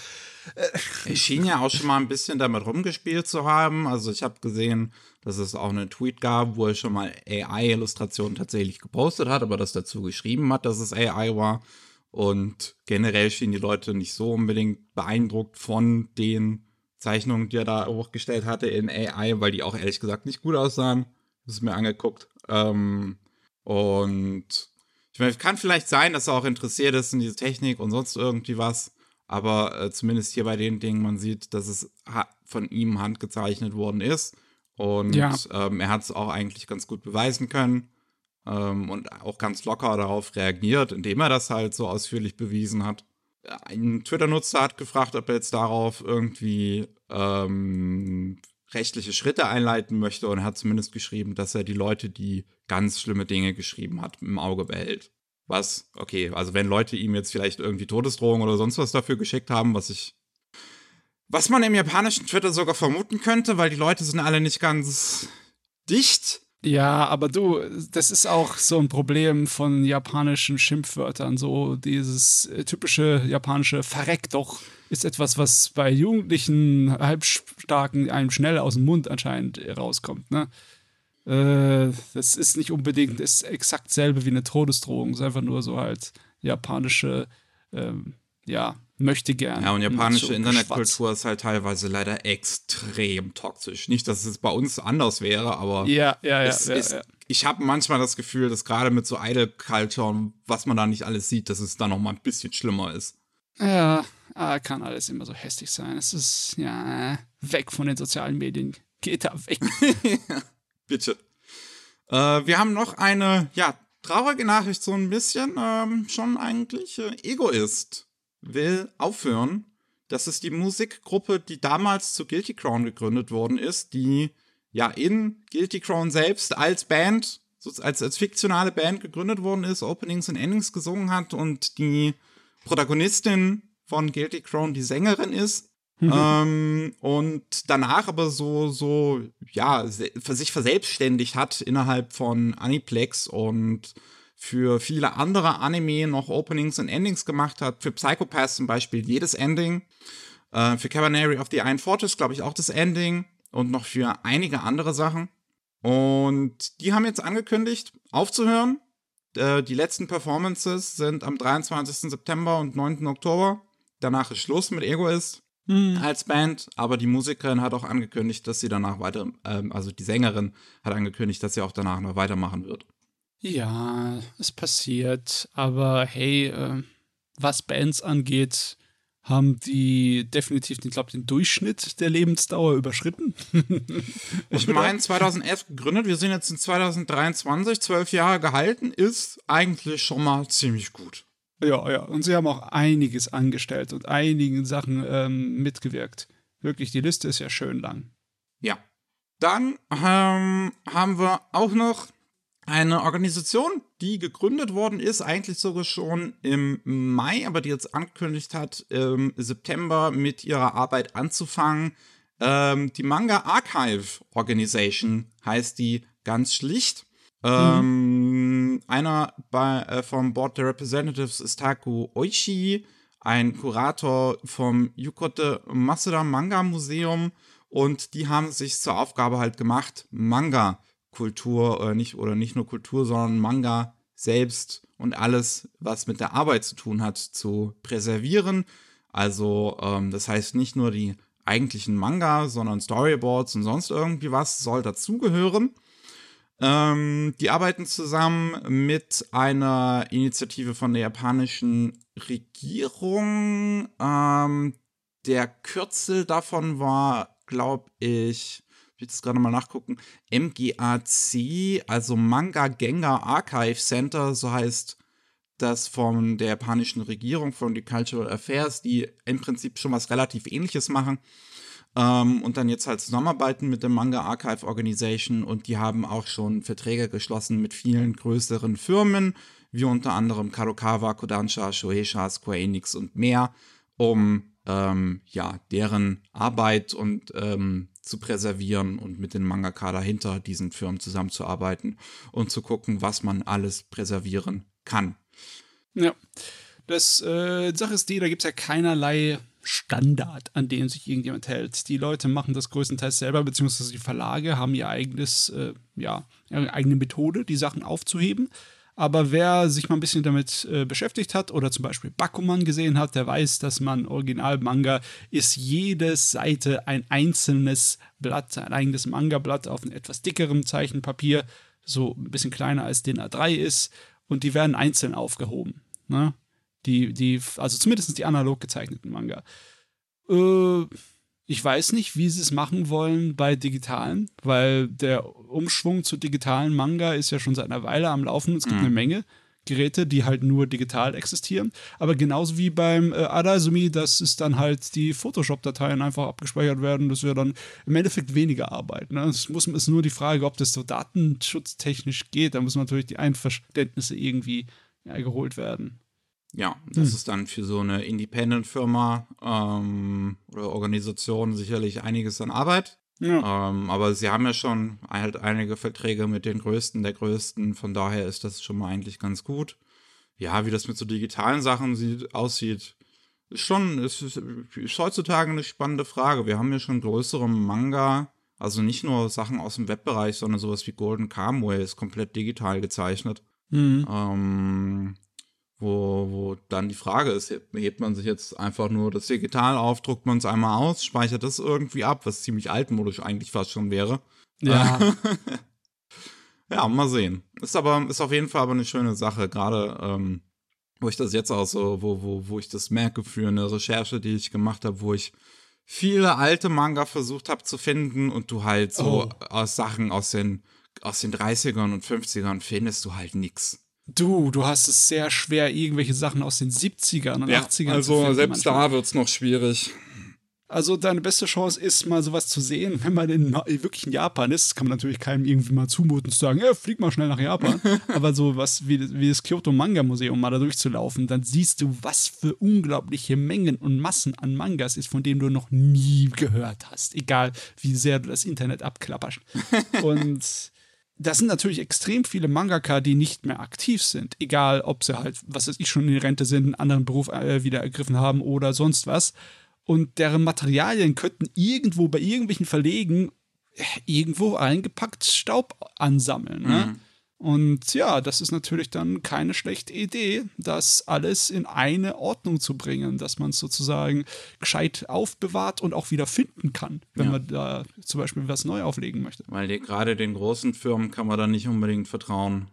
Er schien ja auch schon mal ein bisschen damit rumgespielt zu haben. Also ich habe gesehen, dass es auch einen Tweet gab, wo er schon mal AI-Illustrationen tatsächlich gepostet hat, aber das dazu geschrieben hat, dass es AI war. Und generell schienen die Leute nicht so unbedingt beeindruckt von den Zeichnungen, die er da hochgestellt hatte in AI, weil die auch ehrlich gesagt nicht gut aussahen. Das ist mir angeguckt. Ähm, und ich meine, kann vielleicht sein, dass er auch interessiert ist in diese Technik und sonst irgendwie was. Aber äh, zumindest hier bei den Dingen, man sieht, dass es von ihm handgezeichnet worden ist. Und Ja. ähm, er hat es auch eigentlich ganz gut beweisen können. Ähm, und auch ganz locker darauf reagiert, indem er das halt so ausführlich bewiesen hat. Ein Twitter-Nutzer hat gefragt, ob er jetzt darauf irgendwie ähm, rechtliche Schritte einleiten möchte und hat zumindest geschrieben, dass er die Leute, die ganz schlimme Dinge geschrieben hat, im Auge behält. Was, okay, also wenn Leute ihm jetzt vielleicht irgendwie Todesdrohungen oder sonst was dafür geschickt haben, was ich. Was man im japanischen Twitter sogar vermuten könnte, weil die Leute sind alle nicht ganz dicht. ja, aber du, das ist auch so ein Problem von japanischen Schimpfwörtern. So dieses äh, typische japanische Verreck doch ist etwas, was bei Jugendlichen Halbstarken einem schnell aus dem Mund anscheinend äh, rauskommt. Ne? Äh, das ist nicht unbedingt ist exakt selbe wie eine Todesdrohung. Es ist einfach nur so halt japanische, ähm, ja, möchte gern. Ja, und japanische Internetkultur ist halt teilweise leider extrem toxisch. Nicht, dass es bei uns anders wäre, aber Ja, ja, ja. es ja, ist, ja. ich habe manchmal das Gefühl, dass gerade mit so Idol Culture und was man da nicht alles sieht, dass es da noch mal ein bisschen schlimmer ist. Ja, ah, kann alles immer so hässlich sein. Es ist, ja, weg von den sozialen Medien. Geht da weg. Bitte. Äh, wir haben noch eine, ja, traurige Nachricht, so ein bisschen ähm, schon eigentlich. Äh, Egoist will aufhören. Das ist die Musikgruppe, die damals zu Guilty Crown gegründet worden ist, die ja in Guilty Crown selbst als Band, als, als fiktionale Band gegründet worden ist, Openings und Endings gesungen hat und die Protagonistin von Guilty Crown die Sängerin ist. Ähm, und danach aber so, so, ja, für sich verselbstständigt hat innerhalb von Aniplex und für viele andere Anime noch Openings und Endings gemacht hat. Für Psychopath zum Beispiel jedes Ending. Äh, für Cabaneri of the Iron Fortress, glaube ich, auch das Ending und noch für einige andere Sachen. Und die haben jetzt angekündigt, aufzuhören. Äh, die letzten Performances sind am 23. September und 9. Oktober. Danach ist Schluss mit Egoist mhm. als Band, aber die Musikerin hat auch angekündigt, dass sie danach weiter, ähm, also die Sängerin hat angekündigt, dass sie auch danach noch weitermachen wird. Ja, es passiert, aber hey, äh, was Bands angeht, haben die definitiv, ich glaube, den Durchschnitt der Lebensdauer überschritten. ich meine, 2011 gegründet, wir sind jetzt in 2023, zwölf Jahre gehalten, ist eigentlich schon mal ziemlich gut. Ja, ja, und sie haben auch einiges angestellt und einigen Sachen ähm, mitgewirkt. Wirklich, die Liste ist ja schön lang. Ja. Dann ähm, haben wir auch noch eine Organisation, die gegründet worden ist, eigentlich sogar schon im Mai, aber die jetzt angekündigt hat, im September mit ihrer Arbeit anzufangen. Ähm, die Manga Archive Organization heißt die ganz schlicht. Ähm, Einer bei, äh, vom Board der Representatives ist Taku Oishi, ein Kurator vom Yukote Masuda Manga Museum. Und die haben sich zur Aufgabe halt gemacht, Manga Kultur oder nicht, oder nicht nur Kultur, sondern Manga selbst und alles, was mit der Arbeit zu tun hat, zu präservieren. Also ähm, das heißt nicht nur die eigentlichen Manga, sondern Storyboards und sonst irgendwie was soll dazugehören. Ähm, die arbeiten zusammen mit einer Initiative von der japanischen Regierung. Ähm, der Kürzel davon war, glaube ich, ich will jetzt gerade mal nachgucken, MGAC, also Manga Genga Archive Center, so heißt das von der japanischen Regierung, von die Cultural Affairs, die im Prinzip schon was relativ ähnliches machen. Ähm, und dann jetzt halt zusammenarbeiten mit der Manga Archive Organization und die haben auch schon Verträge geschlossen mit vielen größeren Firmen, wie unter anderem Kadokawa, Kodansha, Shueisha, Square Enix und mehr, um ähm, ja, deren Arbeit und ähm, zu präservieren und mit den Mangaka dahinter diesen Firmen zusammenzuarbeiten und zu gucken, was man alles präservieren kann. Ja, das äh, Sache ist die, da gibt es ja keinerlei Standard, an dem sich irgendjemand hält. Die Leute machen das größtenteils selber, beziehungsweise die Verlage haben ihr eigenes, äh, ja, ihre eigene Methode, die Sachen aufzuheben. Aber wer sich mal ein bisschen damit äh, beschäftigt hat oder zum Beispiel Bakuman gesehen hat, der weiß, dass man Original-Manga ist jede Seite ein einzelnes Blatt, ein eigenes Manga-Blatt auf einem etwas dickerem Zeichenpapier, so ein bisschen kleiner als den A3 ist. Und die werden einzeln aufgehoben. Ne? Die, die, also zumindest die analog gezeichneten Manga. Äh, ich weiß nicht, wie sie es machen wollen bei digitalen, weil der Umschwung zu digitalen Manga ist ja schon seit einer Weile am Laufen. Es gibt mhm. eine Menge Geräte, die halt nur digital existieren. Aber genauso wie beim äh, Adasumi, dass es dann halt die Photoshop-Dateien einfach abgespeichert werden. Das wäre dann im Endeffekt weniger Arbeit. Ne? Es muss, ist nur die Frage, ob das so datenschutztechnisch geht. Da müssen natürlich die Einverständnisse irgendwie ja, geholt werden. Ja, das hm. ist dann für so eine Independent-Firma ähm, oder Organisation sicherlich einiges an Arbeit. Ja. Ähm, aber sie haben ja schon halt einige Verträge mit den Größten der Größten, von daher ist das schon mal eigentlich ganz gut. Ja, wie das mit so digitalen Sachen sieht, aussieht, ist schon, ist, ist heutzutage eine spannende Frage. Wir haben ja schon größere Manga, also nicht nur Sachen aus dem Webbereich, sondern sowas wie Golden Kamui ist komplett digital gezeichnet. Mhm. Ähm, wo, wo dann die Frage ist, hebt man sich jetzt einfach nur das Digital auf, druckt man es einmal aus, speichert das irgendwie ab, was ziemlich altmodisch eigentlich fast schon wäre. Ja. ja, mal sehen. Ist aber, ist auf jeden Fall aber eine schöne Sache, gerade ähm, wo ich das jetzt auch so, wo, wo, wo ich das merke für eine Recherche, die ich gemacht habe, wo ich viele alte Manga versucht habe zu finden und du halt so oh. aus Sachen aus den, aus den 30ern und 50ern findest du halt nichts. Du, du hast es sehr schwer, irgendwelche Sachen aus den 70ern und ja, 80ern also zu finden. selbst manchmal. da wird es noch schwierig. Also deine beste Chance ist, mal sowas zu sehen, wenn man in, wirklich in Japan ist. Kann man natürlich keinem irgendwie mal zumuten zu sagen, ja, flieg mal schnell nach Japan. Aber so was wie, wie das Kyoto Manga Museum mal da durchzulaufen, dann siehst du, was für unglaubliche Mengen und Massen an Mangas ist, von denen du noch nie gehört hast. Egal, wie sehr du das Internet abklapperst. und das sind natürlich extrem viele Mangaka, die nicht mehr aktiv sind. Egal, ob sie halt, was weiß ich, schon in Rente sind, einen anderen Beruf äh, wieder ergriffen haben oder sonst was. und deren Materialien könnten irgendwo bei irgendwelchen Verlegen äh, irgendwo eingepackt Staub ansammeln. Ne? Mhm. Und ja, das ist natürlich dann keine schlechte Idee, das alles in eine Ordnung zu bringen, dass man es sozusagen gescheit aufbewahrt und auch wieder finden kann, wenn Ja. man da zum Beispiel was neu auflegen möchte. Weil die, gerade den großen Firmen kann man dann nicht unbedingt vertrauen.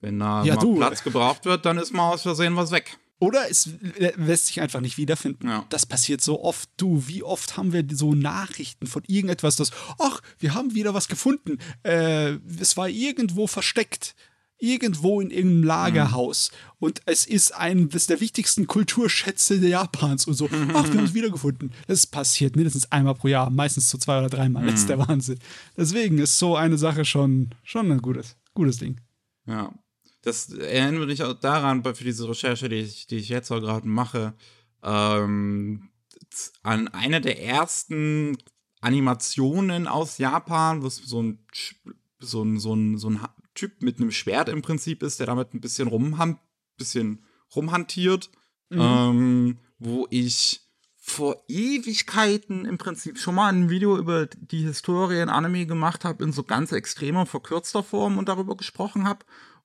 Wenn da Ja, mal du. Platz gebraucht wird, dann ist mal aus Versehen was weg. Oder es lä- lässt sich einfach nicht wiederfinden. Ja. Das passiert so oft. Du, wie oft haben wir so Nachrichten von irgendetwas, das, ach, wir haben wieder was gefunden. Äh, es war irgendwo versteckt. Irgendwo in irgendeinem Lagerhaus. Und es ist eines der wichtigsten Kulturschätze Japans und so. Ach, wir haben es wiedergefunden. Das passiert mindestens einmal pro Jahr, meistens so zwei oder dreimal. Das ist der Wahnsinn. Deswegen ist so eine Sache schon, schon ein gutes, gutes Ding. Ja. Das erinnert mich auch daran, bei- für diese Recherche, die ich, die ich jetzt auch gerade mache, ähm, an eine der ersten Animationen aus Japan, wo es so ein, so ein, so ein, so ein Typ mit einem Schwert im Prinzip ist, der damit ein bisschen, rumham bisschen rumhantiert, ähm, wo ich vor Ewigkeiten im Prinzip schon mal ein Video über die Historie in Anime gemacht habe, in so ganz extremer, verkürzter Form und darüber gesprochen habe.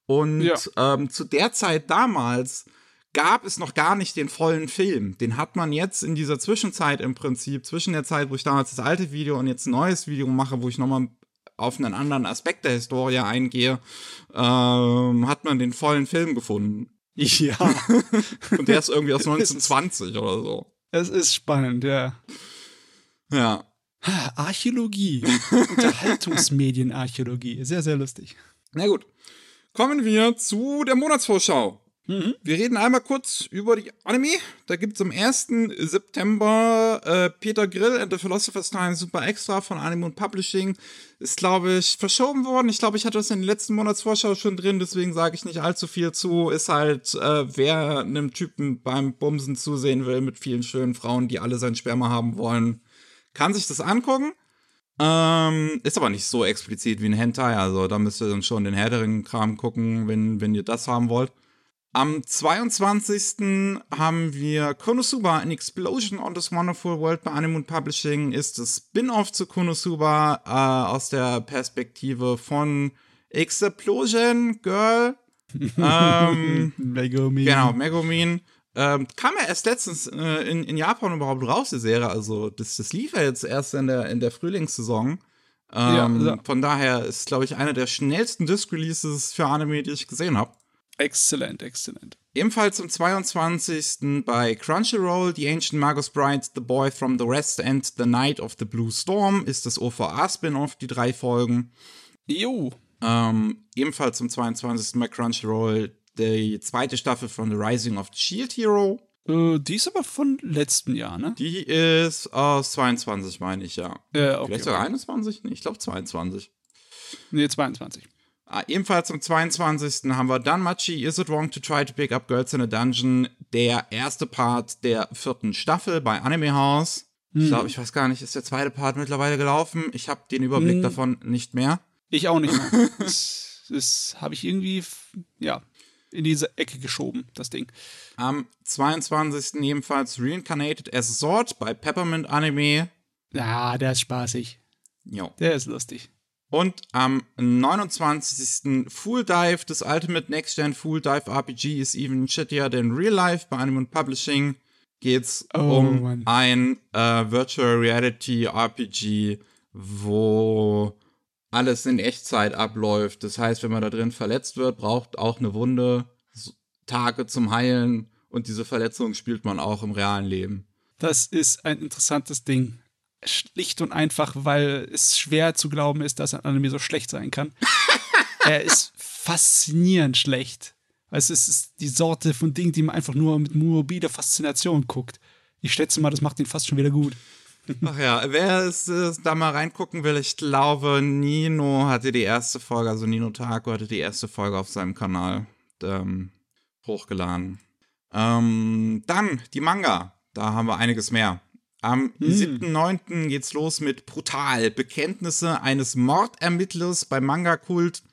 Und Ja. ähm, zu der Zeit damals gab es noch gar nicht den vollen Film. Den hat man jetzt in dieser Zwischenzeit im Prinzip, zwischen der Zeit, wo ich damals das alte Video und jetzt ein neues Video mache, wo ich nochmal auf einen anderen Aspekt der Historie eingehe, ähm, hat man den vollen Film gefunden. Ja, Und der ist irgendwie aus 1920 oder so. es ist spannend, ja. Ja. Archäologie. Unterhaltungsmedienarchäologie. Sehr, sehr lustig. Na gut. Kommen wir zu der Monatsvorschau. Mhm. Wir reden einmal kurz über die Anime. Da gibt es am 1. September äh, Peter Grill and the Philosopher's Time Super Extra von Anime und Publishing. Ist, glaube ich, verschoben worden. Ich glaube, ich hatte das in der letzten Monatsvorschau schon drin, deswegen sage ich nicht allzu viel zu. Ist halt, äh, wer einem Typen beim Bumsen zusehen will mit vielen schönen Frauen, die alle sein Sperma haben wollen, kann sich das angucken. Ähm, ist aber nicht so explizit wie ein Hentai, also da müsst ihr dann schon den Herr der Ringe-Kram gucken, wenn, wenn ihr das haben wollt. Am 22. haben wir Konosuba, an Explosion on this Wonderful World bei Anime Publishing, ist das Spin-off zu Konosuba äh, aus der Perspektive von Explosion Girl. ähm, Megumi. Genau, Megumin. Ähm, kam ja erst letztens äh, in, in Japan überhaupt raus, die Serie. Also, das, das lief ja jetzt erst in der, in der Frühlingssaison. Ähm, Ja, ja. Von daher ist, glaube ich, einer der schnellsten Disc-Releases für Anime, die ich gesehen habe. Exzellent, exzellent. Ebenfalls am 22. bei Crunchyroll, The Ancient Magus Bride, The Boy from the West and The Night of the Blue Storm ist das OVA-Spin-off, die drei Folgen. Jo. Ähm, ebenfalls am 22. bei Crunchyroll die zweite Staffel von The Rising of the Shield Hero. Äh, die ist aber von letztem Jahr, ne? Die ist aus 22, meine ich, ja. Äh, okay. Vielleicht sogar 21? Nee, ich glaube 22. Nee, 22. Ah, ebenfalls am 22. haben wir Danmachi, Is It Wrong to Try to Pick Up Girls in a Dungeon? Der erste Part der vierten Staffel bei Anime House. Ich glaube, ich weiß gar nicht, ist der zweite Part mittlerweile gelaufen? Ich habe den Überblick Hm. davon nicht mehr. Ich auch nicht mehr. das das habe ich irgendwie, ja, in diese Ecke geschoben, das Ding. Am 22. ebenfalls Reincarnated as a Sword bei Peppermint Anime. Ja, der ist spaßig. Jo. Der ist lustig. Und am 29. Full Dive, das Ultimate Next Gen Full Dive RPG ist even shittier than Real Life bei Anime Publishing. Geht's Oh, um Mann. ein äh, Virtual Reality RPG, wo alles in Echtzeit abläuft. Das heißt, wenn man da drin verletzt wird, braucht auch eine Wunde Tage zum Heilen und diese Verletzung spielt man auch im realen Leben. Das ist ein interessantes Ding. Schlicht und einfach, weil es schwer zu glauben ist, dass ein Anime so schlecht sein kann. er ist faszinierend schlecht. Also es ist die Sorte von Ding, die man einfach nur mit morbider Faszination guckt. Ich schätze mal, das macht ihn fast schon wieder gut. Ach ja, wer es, äh, da mal reingucken will, ich glaube, Nino hatte die erste Folge, also Nino Taco hatte die erste Folge auf seinem Kanal ähm, hochgeladen. Ähm, dann die Manga, da haben wir einiges mehr. Am 7.9. geht's los mit Brutal, Bekenntnisse eines Mordermittlers beim Manga-Kult.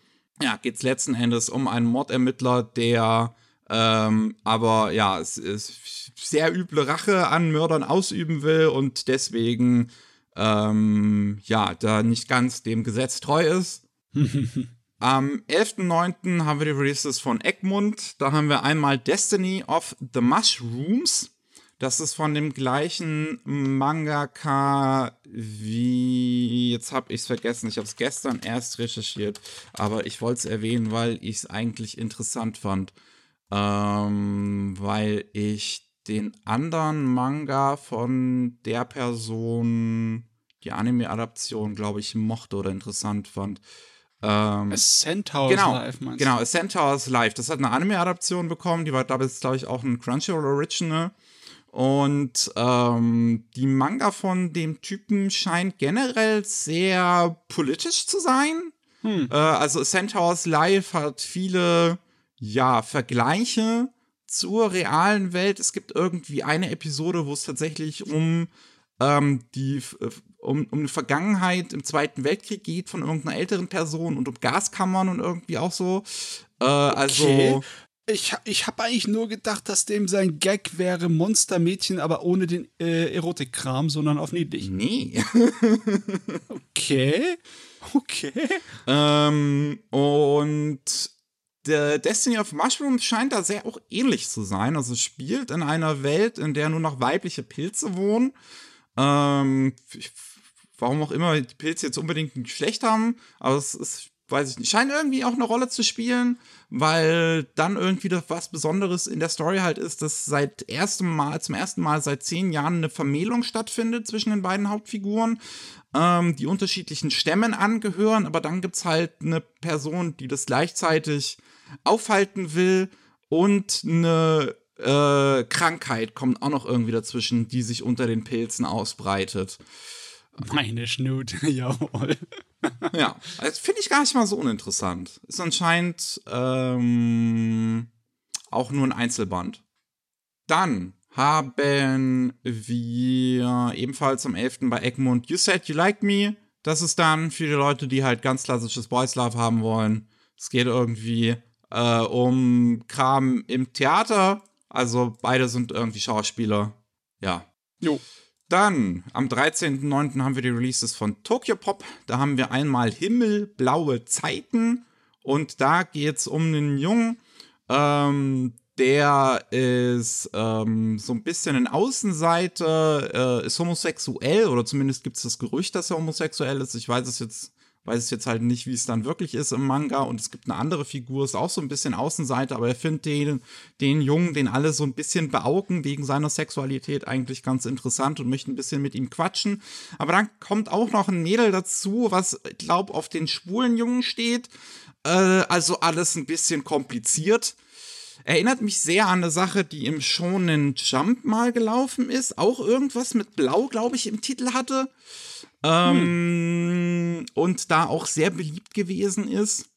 Ja, geht's letzten Endes um einen Mordermittler, der Ähm, aber ja, es ist sehr üble Rache an Mördern ausüben will und deswegen ähm, ja, da nicht ganz dem Gesetz treu ist. Am 11.09. haben wir die Releases von Egmont. Da haben wir einmal Destiny of the Mushrooms. Das ist von dem gleichen Mangaka wie. Jetzt habe ich es vergessen. Ich habe es gestern erst recherchiert. Aber ich wollte es erwähnen, weil ich es eigentlich interessant fand. Ähm, weil ich den anderen Manga von der Person, die Anime-Adaption, glaube ich, mochte oder interessant fand. Ähm, A Centaur's genau, Life, meinst du? Genau, A Centaur's Life. Das hat eine Anime-Adaption bekommen, die war damals, glaube ich, auch ein Crunchyroll Original. Und ähm, die Manga von dem Typen scheint generell sehr politisch zu sein. Hm. Äh, also Centaur's Life hat viele, ja, Vergleiche zur realen Welt. Es gibt irgendwie eine Episode, wo es tatsächlich um ähm, die äh, um, um eine Vergangenheit im Zweiten Weltkrieg geht von irgendeiner älteren Person und um Gaskammern und irgendwie auch so. Äh, also okay. Ich, ich habe eigentlich nur gedacht, dass dem sein Gag wäre Monstermädchen, aber ohne den äh, Erotikkram, sondern auf niedlich. Nee. okay. Okay. Ähm, und der Destiny of Mushrooms scheint da sehr auch ähnlich zu sein. Also es spielt in einer Welt, in der nur noch weibliche Pilze wohnen. Ähm, warum auch immer die Pilze jetzt unbedingt ein Geschlecht haben, aber es ist, weiß ich nicht, scheint irgendwie auch eine Rolle zu spielen, weil dann irgendwie das was Besonderes in der Story halt ist, dass seit erstem Mal, zum ersten Mal seit zehn Jahren eine Vermählung stattfindet zwischen den beiden Hauptfiguren, ähm, die unterschiedlichen Stämmen angehören, aber dann gibt es halt eine Person, die das gleichzeitig aufhalten will und eine äh, Krankheit kommt auch noch irgendwie dazwischen, die sich unter den Pilzen ausbreitet. Meine Schnute, jawohl. ja, das finde ich gar nicht mal so uninteressant. Ist anscheinend ähm, auch nur ein Einzelband. Dann haben wir ebenfalls am 11. bei Egmont You Said You Like Me. Das ist dann für die Leute, die halt ganz klassisches Boys Love haben wollen. Es geht irgendwie äh, um Kram im Theater. Also beide sind irgendwie Schauspieler. Ja. Jo. Dann am 13.09. haben wir die Releases von Tokyo Pop. Da haben wir einmal Himmelblaue Zeiten und da geht es um einen Jungen, ähm, der ist ähm, so ein bisschen ein Außenseiter, äh, ist homosexuell oder zumindest gibt es das Gerücht, dass er homosexuell ist. Ich weiß es jetzt weiß es jetzt halt nicht, wie es dann wirklich ist im Manga. Und es gibt eine andere Figur, ist auch so ein bisschen Außenseiter, aber er findet den, den Jungen, den alle so ein bisschen beaugen wegen seiner Sexualität, eigentlich ganz interessant und möchte ein bisschen mit ihm quatschen. Aber dann kommt auch noch ein Mädel dazu, was, glaub, auf den schwulen Jungen steht. Äh, also alles ein bisschen kompliziert. Erinnert mich sehr an eine Sache, die im Shonen Jump mal gelaufen ist. Auch irgendwas mit Blau, glaube ich, im Titel hatte. Ähm, hm. Und da auch sehr beliebt gewesen ist,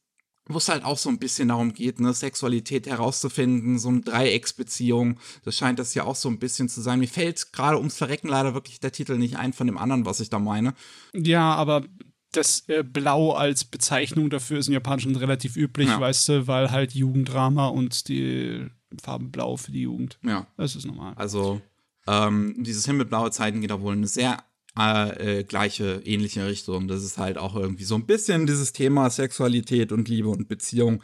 wo es halt auch so ein bisschen darum geht, ne, Sexualität herauszufinden, so eine Dreiecksbeziehung. Das scheint das ja auch so ein bisschen zu sein. Mir fällt gerade ums Verrecken leider wirklich der Titel nicht ein von dem anderen, was ich da meine. Ja, aber das äh, Blau als Bezeichnung dafür ist in Japanischen relativ üblich, ja. weißt du, weil halt Jugenddrama und die Farben Blau für die Jugend. Ja. Das ist normal. Also, ähm, dieses Himmelblaue Zeiten geht da wohl eine sehr äh, gleiche, ähnliche Richtung. Das ist halt auch irgendwie so ein bisschen dieses Thema Sexualität und Liebe und Beziehung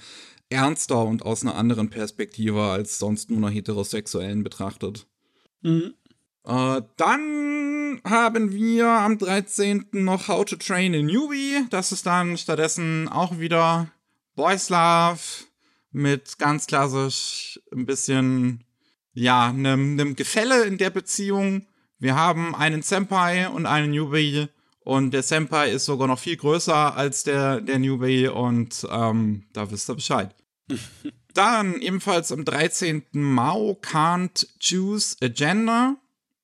ernster und aus einer anderen Perspektive als sonst nur nach heterosexuellen betrachtet. Mhm. Äh, dann haben wir am 13. noch How to Train a Newbie. Das ist dann stattdessen auch wieder Boys Love mit ganz klassisch ein bisschen, ja, einem Gefälle in der Beziehung wir haben einen Senpai und einen Newbie und der Senpai ist sogar noch viel größer als der, der Newbie und ähm, da wisst ihr Bescheid. Dann ebenfalls am 13. Mao Can't Choose a Gender.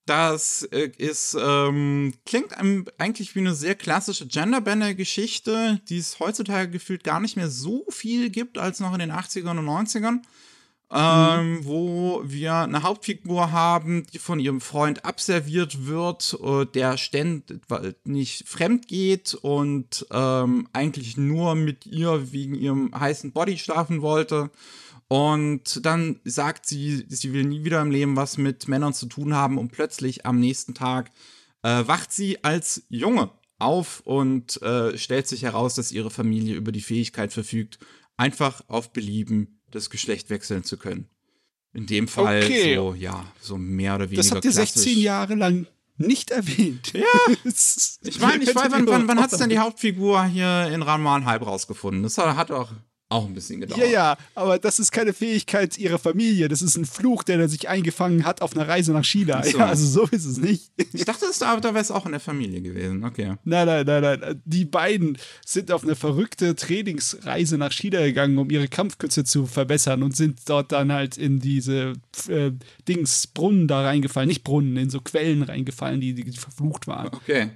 Das äh, ist, ähm, klingt eigentlich wie eine sehr klassische Genderbänder-Geschichte, die es heutzutage gefühlt gar nicht mehr so viel gibt als noch in den 80ern und 90ern ähm, mhm. wo wir eine Hauptfigur haben, die von ihrem Freund abserviert wird, äh, der ständig nicht fremd geht und ähm, eigentlich nur mit ihr wegen ihrem heißen Body schlafen wollte. Und dann sagt sie, sie will nie wieder im Leben was mit Männern zu tun haben und plötzlich am nächsten Tag äh, wacht sie als Junge auf und äh, stellt sich heraus, dass ihre Familie über die Fähigkeit verfügt, einfach auf Belieben das Geschlecht wechseln zu können. In dem Fall Okay. so, ja, so mehr oder weniger Das habt ihr klassisch. 16 Jahre lang nicht erwähnt. Ja. Ich meine, ich weiß, wann, wann, wann hat es denn die Hauptfigur hier in Ranma halb rausgefunden? Das hat auch, auch ein bisschen gedauert. Ja, ja, aber das ist keine Fähigkeit ihrer Familie. Das ist ein Fluch, der sich eingefangen hat auf einer Reise nach China. so. Ja, also so ist es nicht. Ich dachte, das, da, da wäre es auch in der Familie gewesen. Okay. Nein, nein, nein, nein. Die beiden sind auf eine verrückte Trainingsreise nach China gegangen, um ihre Kampfkünste zu verbessern und sind dort dann halt in diese äh, Dings, Brunnen da reingefallen. Nicht Brunnen, in so Quellen reingefallen, die, die verflucht waren. Okay.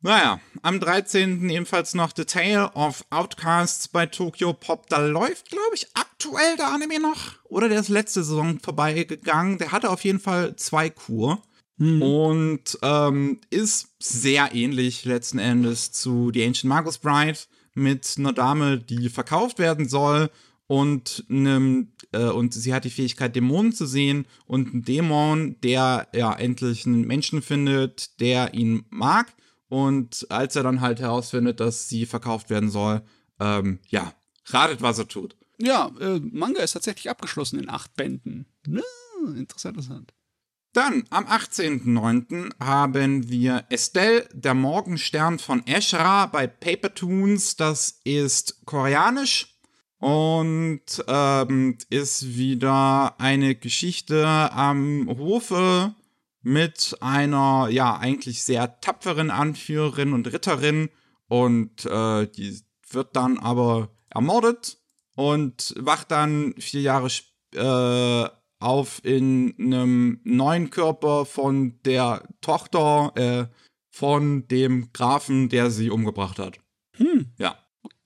Naja, am 13. ebenfalls noch The Tale of Outcasts bei Tokyo Pop. Da läuft, glaube ich, aktuell der Anime noch. Oder der ist letzte Saison vorbeigegangen. Der hatte auf jeden Fall zwei Kur. Und ähm, ist sehr ähnlich letzten Endes zu The Ancient Magus Bride mit einer Dame, die verkauft werden soll und einem äh, und sie hat die Fähigkeit Dämonen zu sehen und ein Dämon, der ja endlich einen Menschen findet, der ihn mag und als er dann halt herausfindet, dass sie verkauft werden soll, ähm, ja, ratet, was er tut. Ja, äh, Manga ist tatsächlich abgeschlossen in acht Bänden. Ne? Interessant, interessant. Dann am 18.09. haben wir Estelle, der Morgenstern von Ashra bei Paper Toons. Das ist koreanisch und ähm, ist wieder eine Geschichte am Hofe mit einer, ja, eigentlich sehr tapferen Anführerin und Ritterin. Und äh, die wird dann aber ermordet und wacht dann vier Jahre äh, auf in einem neuen Körper von der Tochter äh, von dem Grafen, der sie umgebracht hat. Hm. Ja,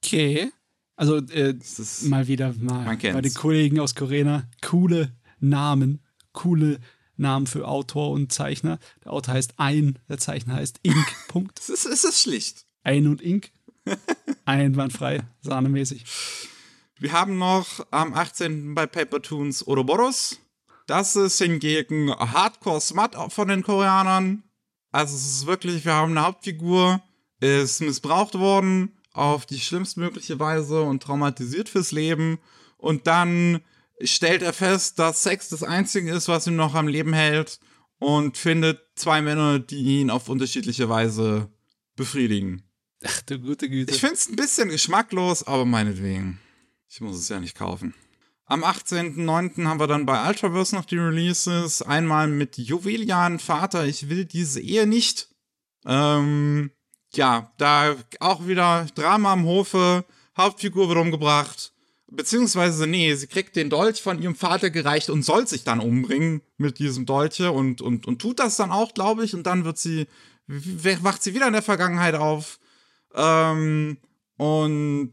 Okay. Also, äh, das ist mal wieder mal bei den Kollegen aus Korea coole Namen, coole Namen für Autor und Zeichner. Der Autor heißt Ein, der Zeichner heißt Ink. Punkt. es ist, es ist schlicht. Ein und Ink. Einwandfrei, sahnemäßig. Wir haben noch am 18. bei Paper Toons Ouroboros. Das ist hingegen Hardcore Smut von den Koreanern. Also es ist wirklich, wir haben eine Hauptfigur, ist missbraucht worden auf die schlimmstmögliche Weise und traumatisiert fürs Leben. Und dann stellt er fest, dass Sex das Einzige ist, was ihn noch am Leben hält und findet zwei Männer, die ihn auf unterschiedliche Weise befriedigen. Ach du gute Güte. Ich finde es ein bisschen geschmacklos, aber meinetwegen. Ich muss es ja nicht kaufen. Am 18.09. haben wir dann bei Ultraverse noch die Releases. Einmal mit Juwelian Vater, ich will diese Ehe nicht. Ähm, ja, da auch wieder Drama am Hofe. Hauptfigur wird umgebracht. Beziehungsweise, nee, sie kriegt den Dolch von ihrem Vater gereicht und soll sich dann umbringen mit diesem Dolche und, und, und tut das dann auch, glaube ich. Und dann wird sie, wacht sie wieder in der Vergangenheit auf. Ähm, und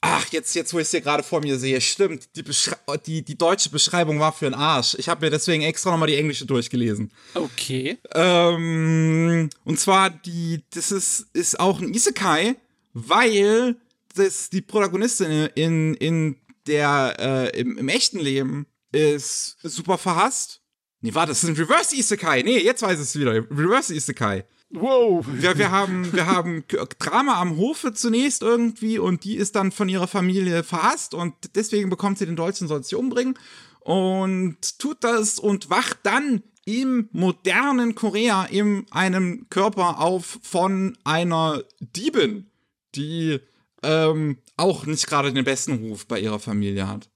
ach, jetzt, jetzt, wo ich es hier gerade vor mir sehe, stimmt, die, Beschrei die, die deutsche Beschreibung war für einen Arsch. Ich habe mir deswegen extra nochmal die englische durchgelesen. okay. Ähm, und zwar, die, das ist, ist auch ein Isekai, weil das, die Protagonistin in, in der, äh, im, im echten Leben ist super verhasst. Nee, warte, das ist ein Reverse Isekai. Nee, jetzt weiß ich es wieder. Reverse Isekai. Wow. Wir, wir haben, wir haben Drama am Hofe zunächst irgendwie und die ist dann von ihrer Familie verhasst und deswegen bekommt sie den und soll sich umbringen und tut das und wacht dann im modernen Korea in einem Körper auf von einer Diebin, die ähm, auch nicht gerade den besten Ruf bei ihrer Familie hat.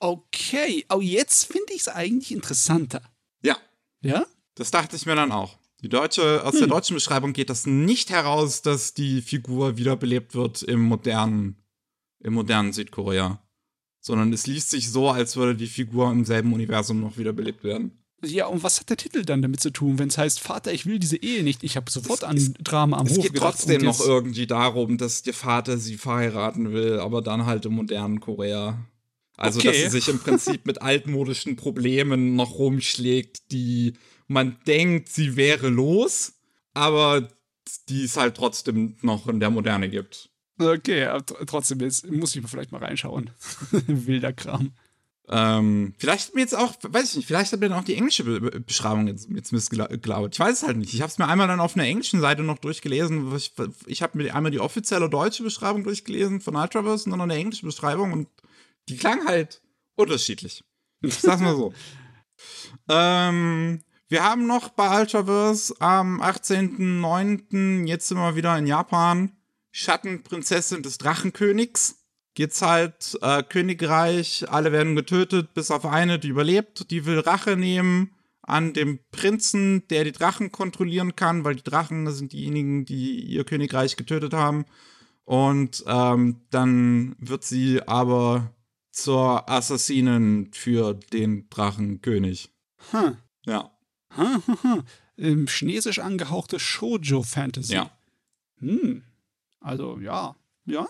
Okay. Oh, jetzt finde ich es eigentlich interessanter. Ja, Ja? Das dachte ich mir dann auch. Die deutsche, aus der deutschen Beschreibung geht das nicht heraus, dass die Figur wiederbelebt wird im modernen, im modernen Südkorea. Sondern es liest sich so, als würde die Figur im selben Universum noch wiederbelebt werden. Ja, und was hat der Titel dann damit zu tun, wenn es heißt, Vater, ich will diese Ehe nicht? Ich habe sofort an Drama am Es Hof geht gedacht. trotzdem noch irgendwie darum, dass der Vater sie verheiraten will, aber dann halt im modernen Korea. Also, dass Okay. sie sich im Prinzip mit altmodischen Problemen noch rumschlägt, die man denkt, sie wäre los, aber die es halt trotzdem noch in der Moderne gibt. Okay, aber tr- trotzdem jetzt muss ich mir vielleicht mal reinschauen. Wilder Kram. Ähm, vielleicht hat mir jetzt auch, weiß ich nicht, vielleicht hat mir dann auch die englische Be Beschreibung jetzt, jetzt missgeglaubt. Ich weiß es halt nicht. Ich habe es mir einmal dann auf einer englischen Seite noch durchgelesen. Ich, ich habe mir einmal die offizielle deutsche Beschreibung durchgelesen von Ultraverse und dann noch eine englische Beschreibung und die klang halt unterschiedlich. Ich sag's mal so. ähm, wir haben noch bei Ultraverse am 18.09. jetzt sind wir wieder in Japan. Schattenprinzessin des Drachenkönigs. Geht's halt äh, Königreich, alle werden getötet, bis auf eine, die überlebt. Die will Rache nehmen an dem Prinzen, der die Drachen kontrollieren kann, weil die Drachen sind diejenigen, die ihr Königreich getötet haben. Und ähm, dann wird sie aber zur Assassinin für den Drachenkönig. Hm. Ja. Hm, hm, hm. Im Chinesisch angehauchte Shoujo-Fantasy. Ja. Hm. Also, ja. Ja.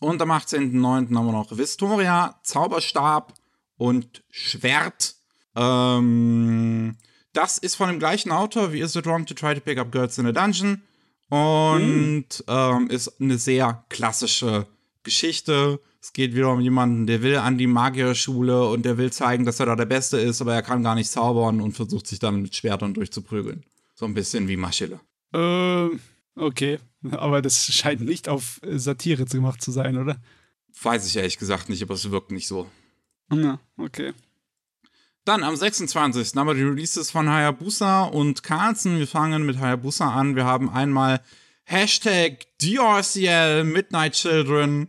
Und am 18.09. haben wir noch Vistoria, Zauberstab und Schwert. Ähm, das ist von dem gleichen Autor wie Is It Wrong to Try to Pick Up Girls in a Dungeon. Und mm. ähm, ist eine sehr klassische Geschichte. Es geht wieder um jemanden, der will an die Magierschule und der will zeigen, dass er da der Beste ist, aber er kann gar nicht zaubern und versucht sich dann mit Schwertern durchzuprügeln. So ein bisschen wie Maschille. Ähm, okay. Aber das scheint nicht auf Satire gemacht zu sein, oder? Weiß ich ehrlich gesagt nicht, aber es wirkt nicht so. Ja, okay. Dann am 26. haben wir die Releases von Hayabusa und Carlson. Wir fangen mit Hayabusa an. Wir haben einmal Hashtag DRCL Midnight Children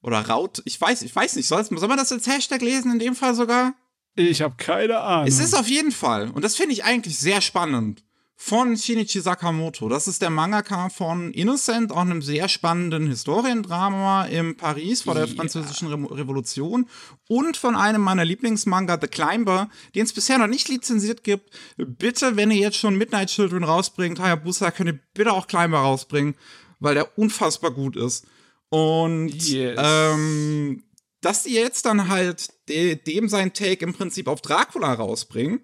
oder Raut. Ich weiß, ich weiß nicht. Soll, soll man das als Hashtag lesen in dem Fall sogar? Ich habe keine Ahnung. Es ist auf jeden Fall. Und das finde ich eigentlich sehr spannend von Shinichi Sakamoto. Das ist der Mangaka von Innocent, auch einem sehr spannenden Historiendrama im Paris vor der yeah. französischen Re Revolution und von einem meiner Lieblingsmanga, The Climber, den es bisher noch nicht lizenziert gibt. Bitte, wenn ihr jetzt schon Midnight Children rausbringt, Hayabusa, könnt ihr bitte auch Climber rausbringen, weil der unfassbar gut ist. Und yes. ähm, dass die jetzt dann halt de dem sein Take im Prinzip auf Dracula rausbringen,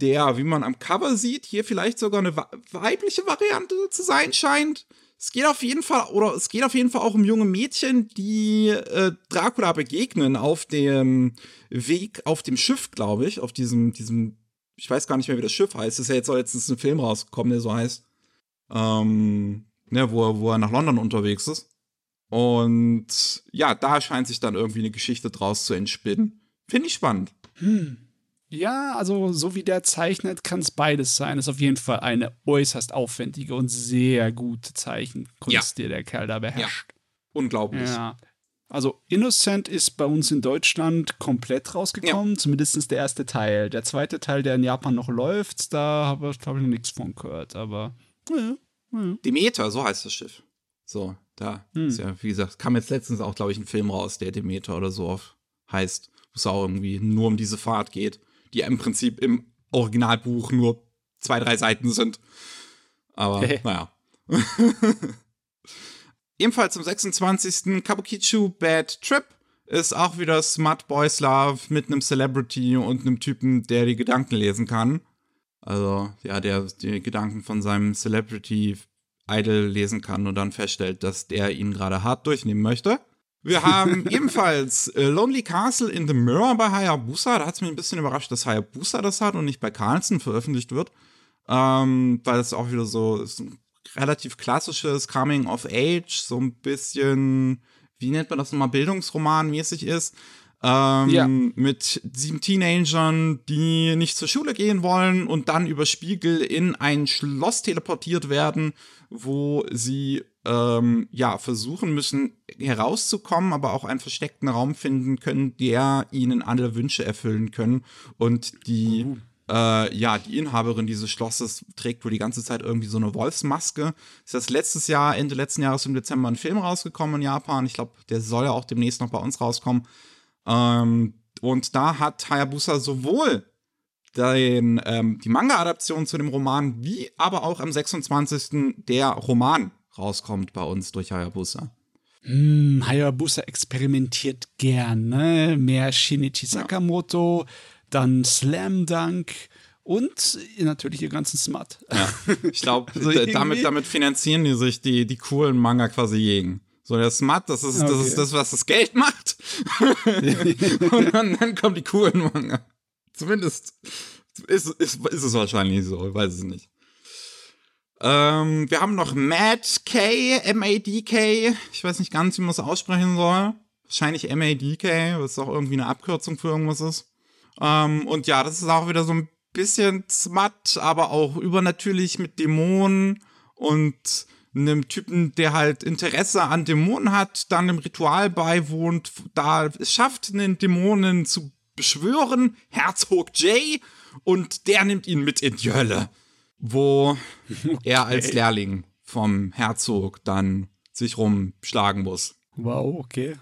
der, wie man am Cover sieht, hier vielleicht sogar eine weibliche Variante zu sein scheint. Es geht auf jeden Fall, oder es geht auf jeden Fall auch um junge Mädchen, die äh, Dracula begegnen auf dem Weg, auf dem Schiff, glaube ich, auf diesem, diesem, ich weiß gar nicht mehr, wie das Schiff heißt. Es ist ja jetzt auch letztens ein Film rausgekommen, der so heißt. Ähm, ne, wo, er, wo er nach London unterwegs ist. Und ja, da scheint sich dann irgendwie eine Geschichte draus zu entspinnen. Finde ich spannend. Hm. Ja, also so wie der zeichnet, kann es beides sein. Ist auf jeden Fall eine äußerst aufwendige und sehr gute Zeichenkunst, ja. die der Kerl da beherrscht. Ja. Unglaublich. Ja. Also Innocent ist bei uns in Deutschland komplett rausgekommen, ja. zumindest der erste Teil. Der zweite Teil, der in Japan noch läuft, da habe ich, glaube ich, noch nichts von gehört, aber ja, ja. Demeter, so heißt das Schiff. So, da hm. ist ja, wie gesagt, kam jetzt letztens auch, glaube ich, ein Film raus, der Demeter oder so heißt, wo es auch irgendwie nur um diese Fahrt geht die im Prinzip im Originalbuch nur zwei, drei Seiten sind. Aber hey. naja. Ebenfalls zum 26. Kabukicho Bad Trip ist auch wieder Smut Boys Love mit einem Celebrity und einem Typen, der die Gedanken lesen kann. Also, ja, der die Gedanken von seinem Celebrity Idol lesen kann und dann feststellt, dass der ihn gerade hart durchnehmen möchte. Wir haben ebenfalls äh, Lonely Castle in the Mirror bei Hayabusa. Da hat es mich ein bisschen überrascht, dass Hayabusa das hat und nicht bei Carlson veröffentlicht wird. Ähm, weil es auch wieder so ist ein relativ klassisches Coming of Age, so ein bisschen, wie nennt man das nochmal, Bildungsroman mäßig ist. Ähm, ja. Mit sieben Teenagern, die nicht zur Schule gehen wollen und dann über Spiegel in ein Schloss teleportiert werden, wo sie ähm, ja versuchen müssen herauszukommen, aber auch einen versteckten Raum finden können, der ihnen alle Wünsche erfüllen können und die uh. Äh, ja, die Inhaberin dieses Schlosses trägt wohl die ganze Zeit irgendwie so eine Wolfsmaske. Ist das letztes Jahr, Ende letzten Jahres im Dezember ein Film rausgekommen in Japan. Ich glaube, der soll ja auch demnächst noch bei uns rauskommen. Ähm, und da hat Hayabusa sowohl den, ähm, die Manga-Adaption zu dem Roman, wie aber auch am 26. der Roman rauskommt bei uns durch Hayabusa. Hm, Hayabusa experimentiert gerne. Mehr Shinichi Sakamoto, ja. dann Slam Dunk und natürlich ihr ganzen Smart. Ja, ich glaube, also damit, damit finanzieren die sich die, die coolen Manga quasi jeden. So, der Smut, das ist, das Okay. ist das, was das Geld macht. Und dann, dann kommen die coolen Manga. Zumindest ist, ist, ist es wahrscheinlich so, ich weiß es nicht. Ähm, wir haben noch Mad K, M-A-D-K. Ich weiß nicht ganz, wie man es aussprechen soll. Wahrscheinlich M-A-D-K, was auch irgendwie eine Abkürzung für irgendwas ist. Ähm, und ja, das ist auch wieder so ein bisschen Smut, aber auch übernatürlich mit Dämonen und einem Typen, der halt Interesse an Dämonen hat, dann einem Ritual beiwohnt, da es schafft, einen Dämonen zu beschwören, Herzog Jay, und der nimmt ihn mit in die Hölle, wo er als Lehrling vom Herzog dann sich rumschlagen muss. Wow, okay.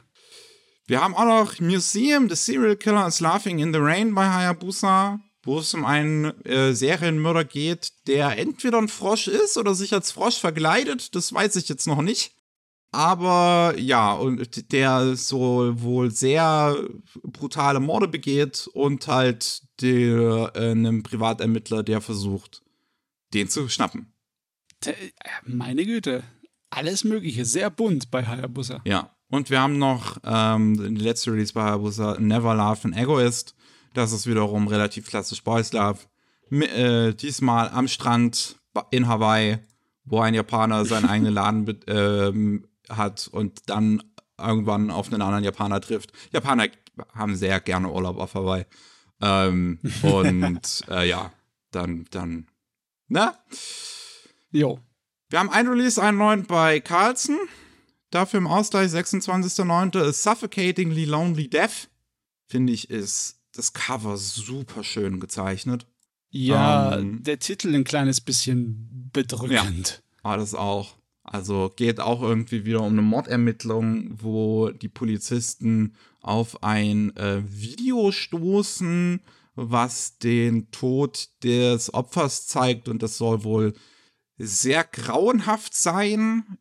Wir haben auch noch Museum, The Serial Killer is Laughing in the Rain bei Hayabusa, wo es um einen äh, Serienmörder geht, der entweder ein Frosch ist oder sich als Frosch verkleidet. Das weiß ich jetzt noch nicht. Aber ja, und der so wohl sehr brutale Morde begeht und halt der, äh, einem Privatermittler, der versucht, den zu schnappen. Äh, Meine Güte. Alles Mögliche. Sehr bunt bei Hayabusa. Ja. Und wir haben noch ähm, die letzte Release bei Hayabusa, Never Love an Egoist. Das ist wiederum relativ klassisch Boys Love. Mi- Äh, diesmal am Strand in Hawaii, wo ein Japaner seinen eigenen Laden ähm, hat und dann irgendwann auf einen anderen Japaner trifft. Japaner haben sehr gerne Urlaub auf Hawaii. Ähm, und äh, ja, dann, dann, ne? Jo. Wir haben ein Release, einen neuen bei Carlson. Dafür im Ausgleich 26.09. ist Suffocatingly Lonely Death. Finde ich, ist das Cover super schön gezeichnet. Ja, Ähm. der Titel ein kleines bisschen bedrückend. Ah, das auch. Also geht auch irgendwie wieder um eine Mordermittlung, wo die Polizisten auf ein äh, Video stoßen, was den Tod des Opfers zeigt und das soll wohl sehr grauenhaft sein.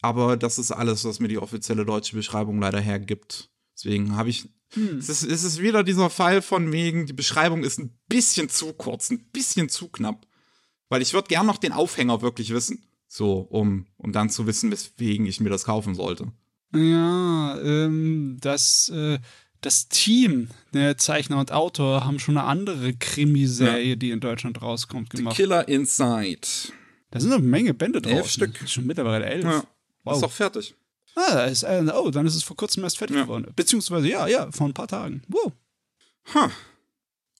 Aber das ist alles, was mir die offizielle deutsche Beschreibung leider hergibt. Deswegen habe ich. Es, ist, es ist wieder dieser Fall von wegen, die Beschreibung ist ein bisschen zu kurz, ein bisschen zu knapp. Weil ich würde gern noch den Aufhänger wirklich wissen. So, um, um dann zu wissen, weswegen ich mir das kaufen sollte. Ja, ähm, das, äh, das Team, der Zeichner und Autor, haben schon eine andere Krimiserie, die in Deutschland rauskommt, gemacht. Killer Inside. Da sind eine Menge Bände drauf. Elf Stück. Schon mittlerweile elf. Ja. Wow. Ist doch fertig. Ah, da ist, äh, oh, dann ist es vor kurzem erst fertig Ja. geworden. Beziehungsweise, ja, ja, vor ein paar Tagen. Wow. Huh.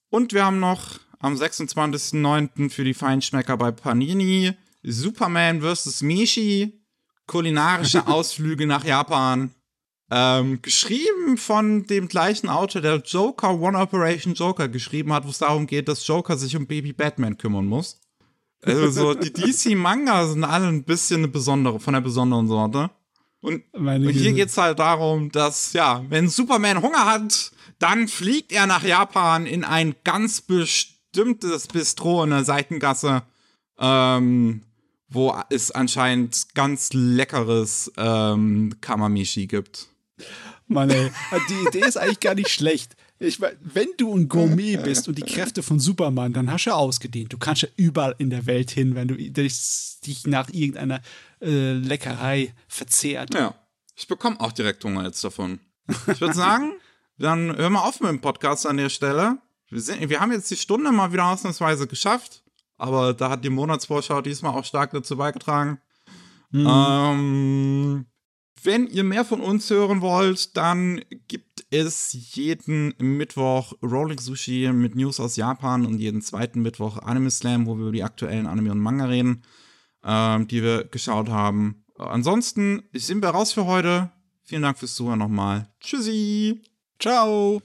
Und wir haben noch am 26.09. für die Feinschmecker bei Panini Superman vs. Mishi. Kulinarische Ausflüge nach Japan. Ähm, geschrieben von dem gleichen Autor, der Joker One Operation Joker geschrieben hat, wo es darum geht, dass Joker sich um Baby Batman kümmern muss. Also die DC-Manga sind alle ein bisschen eine besondere, von der besonderen Sorte. Und und hier Güte. geht's halt darum, dass, ja, wenn Superman Hunger hat, dann fliegt er nach Japan in ein ganz bestimmtes Bistro in der Seitengasse, ähm, wo es anscheinend ganz leckeres ähm, Kamamishi gibt. Mann, ey, die Idee ist eigentlich gar nicht schlecht. Ich mein, wenn du ein Gourmet bist und die Kräfte von Superman, dann hast du ja ausgedehnt. Du kannst ja überall in der Welt hin, wenn du dich, nach irgendeiner äh, Leckerei verzehrt. Ja, ich bekomme auch direkt Hunger jetzt davon. Ich würde sagen, dann hören wir auf mit dem Podcast an der Stelle. Wir, sind, wir haben jetzt die Stunde mal wieder ausnahmsweise geschafft, aber da hat die Monatsvorschau diesmal auch stark dazu beigetragen. Ähm, wenn ihr mehr von uns hören wollt, dann gibt es jeden Mittwoch Rolling Sushi mit News aus Japan und jeden zweiten Mittwoch Anime Slam, wo wir über die aktuellen Anime und Manga reden, ähm, die wir geschaut haben. Ansonsten sind wir raus für heute. Vielen Dank fürs Zuhören nochmal. Tschüssi. Ciao.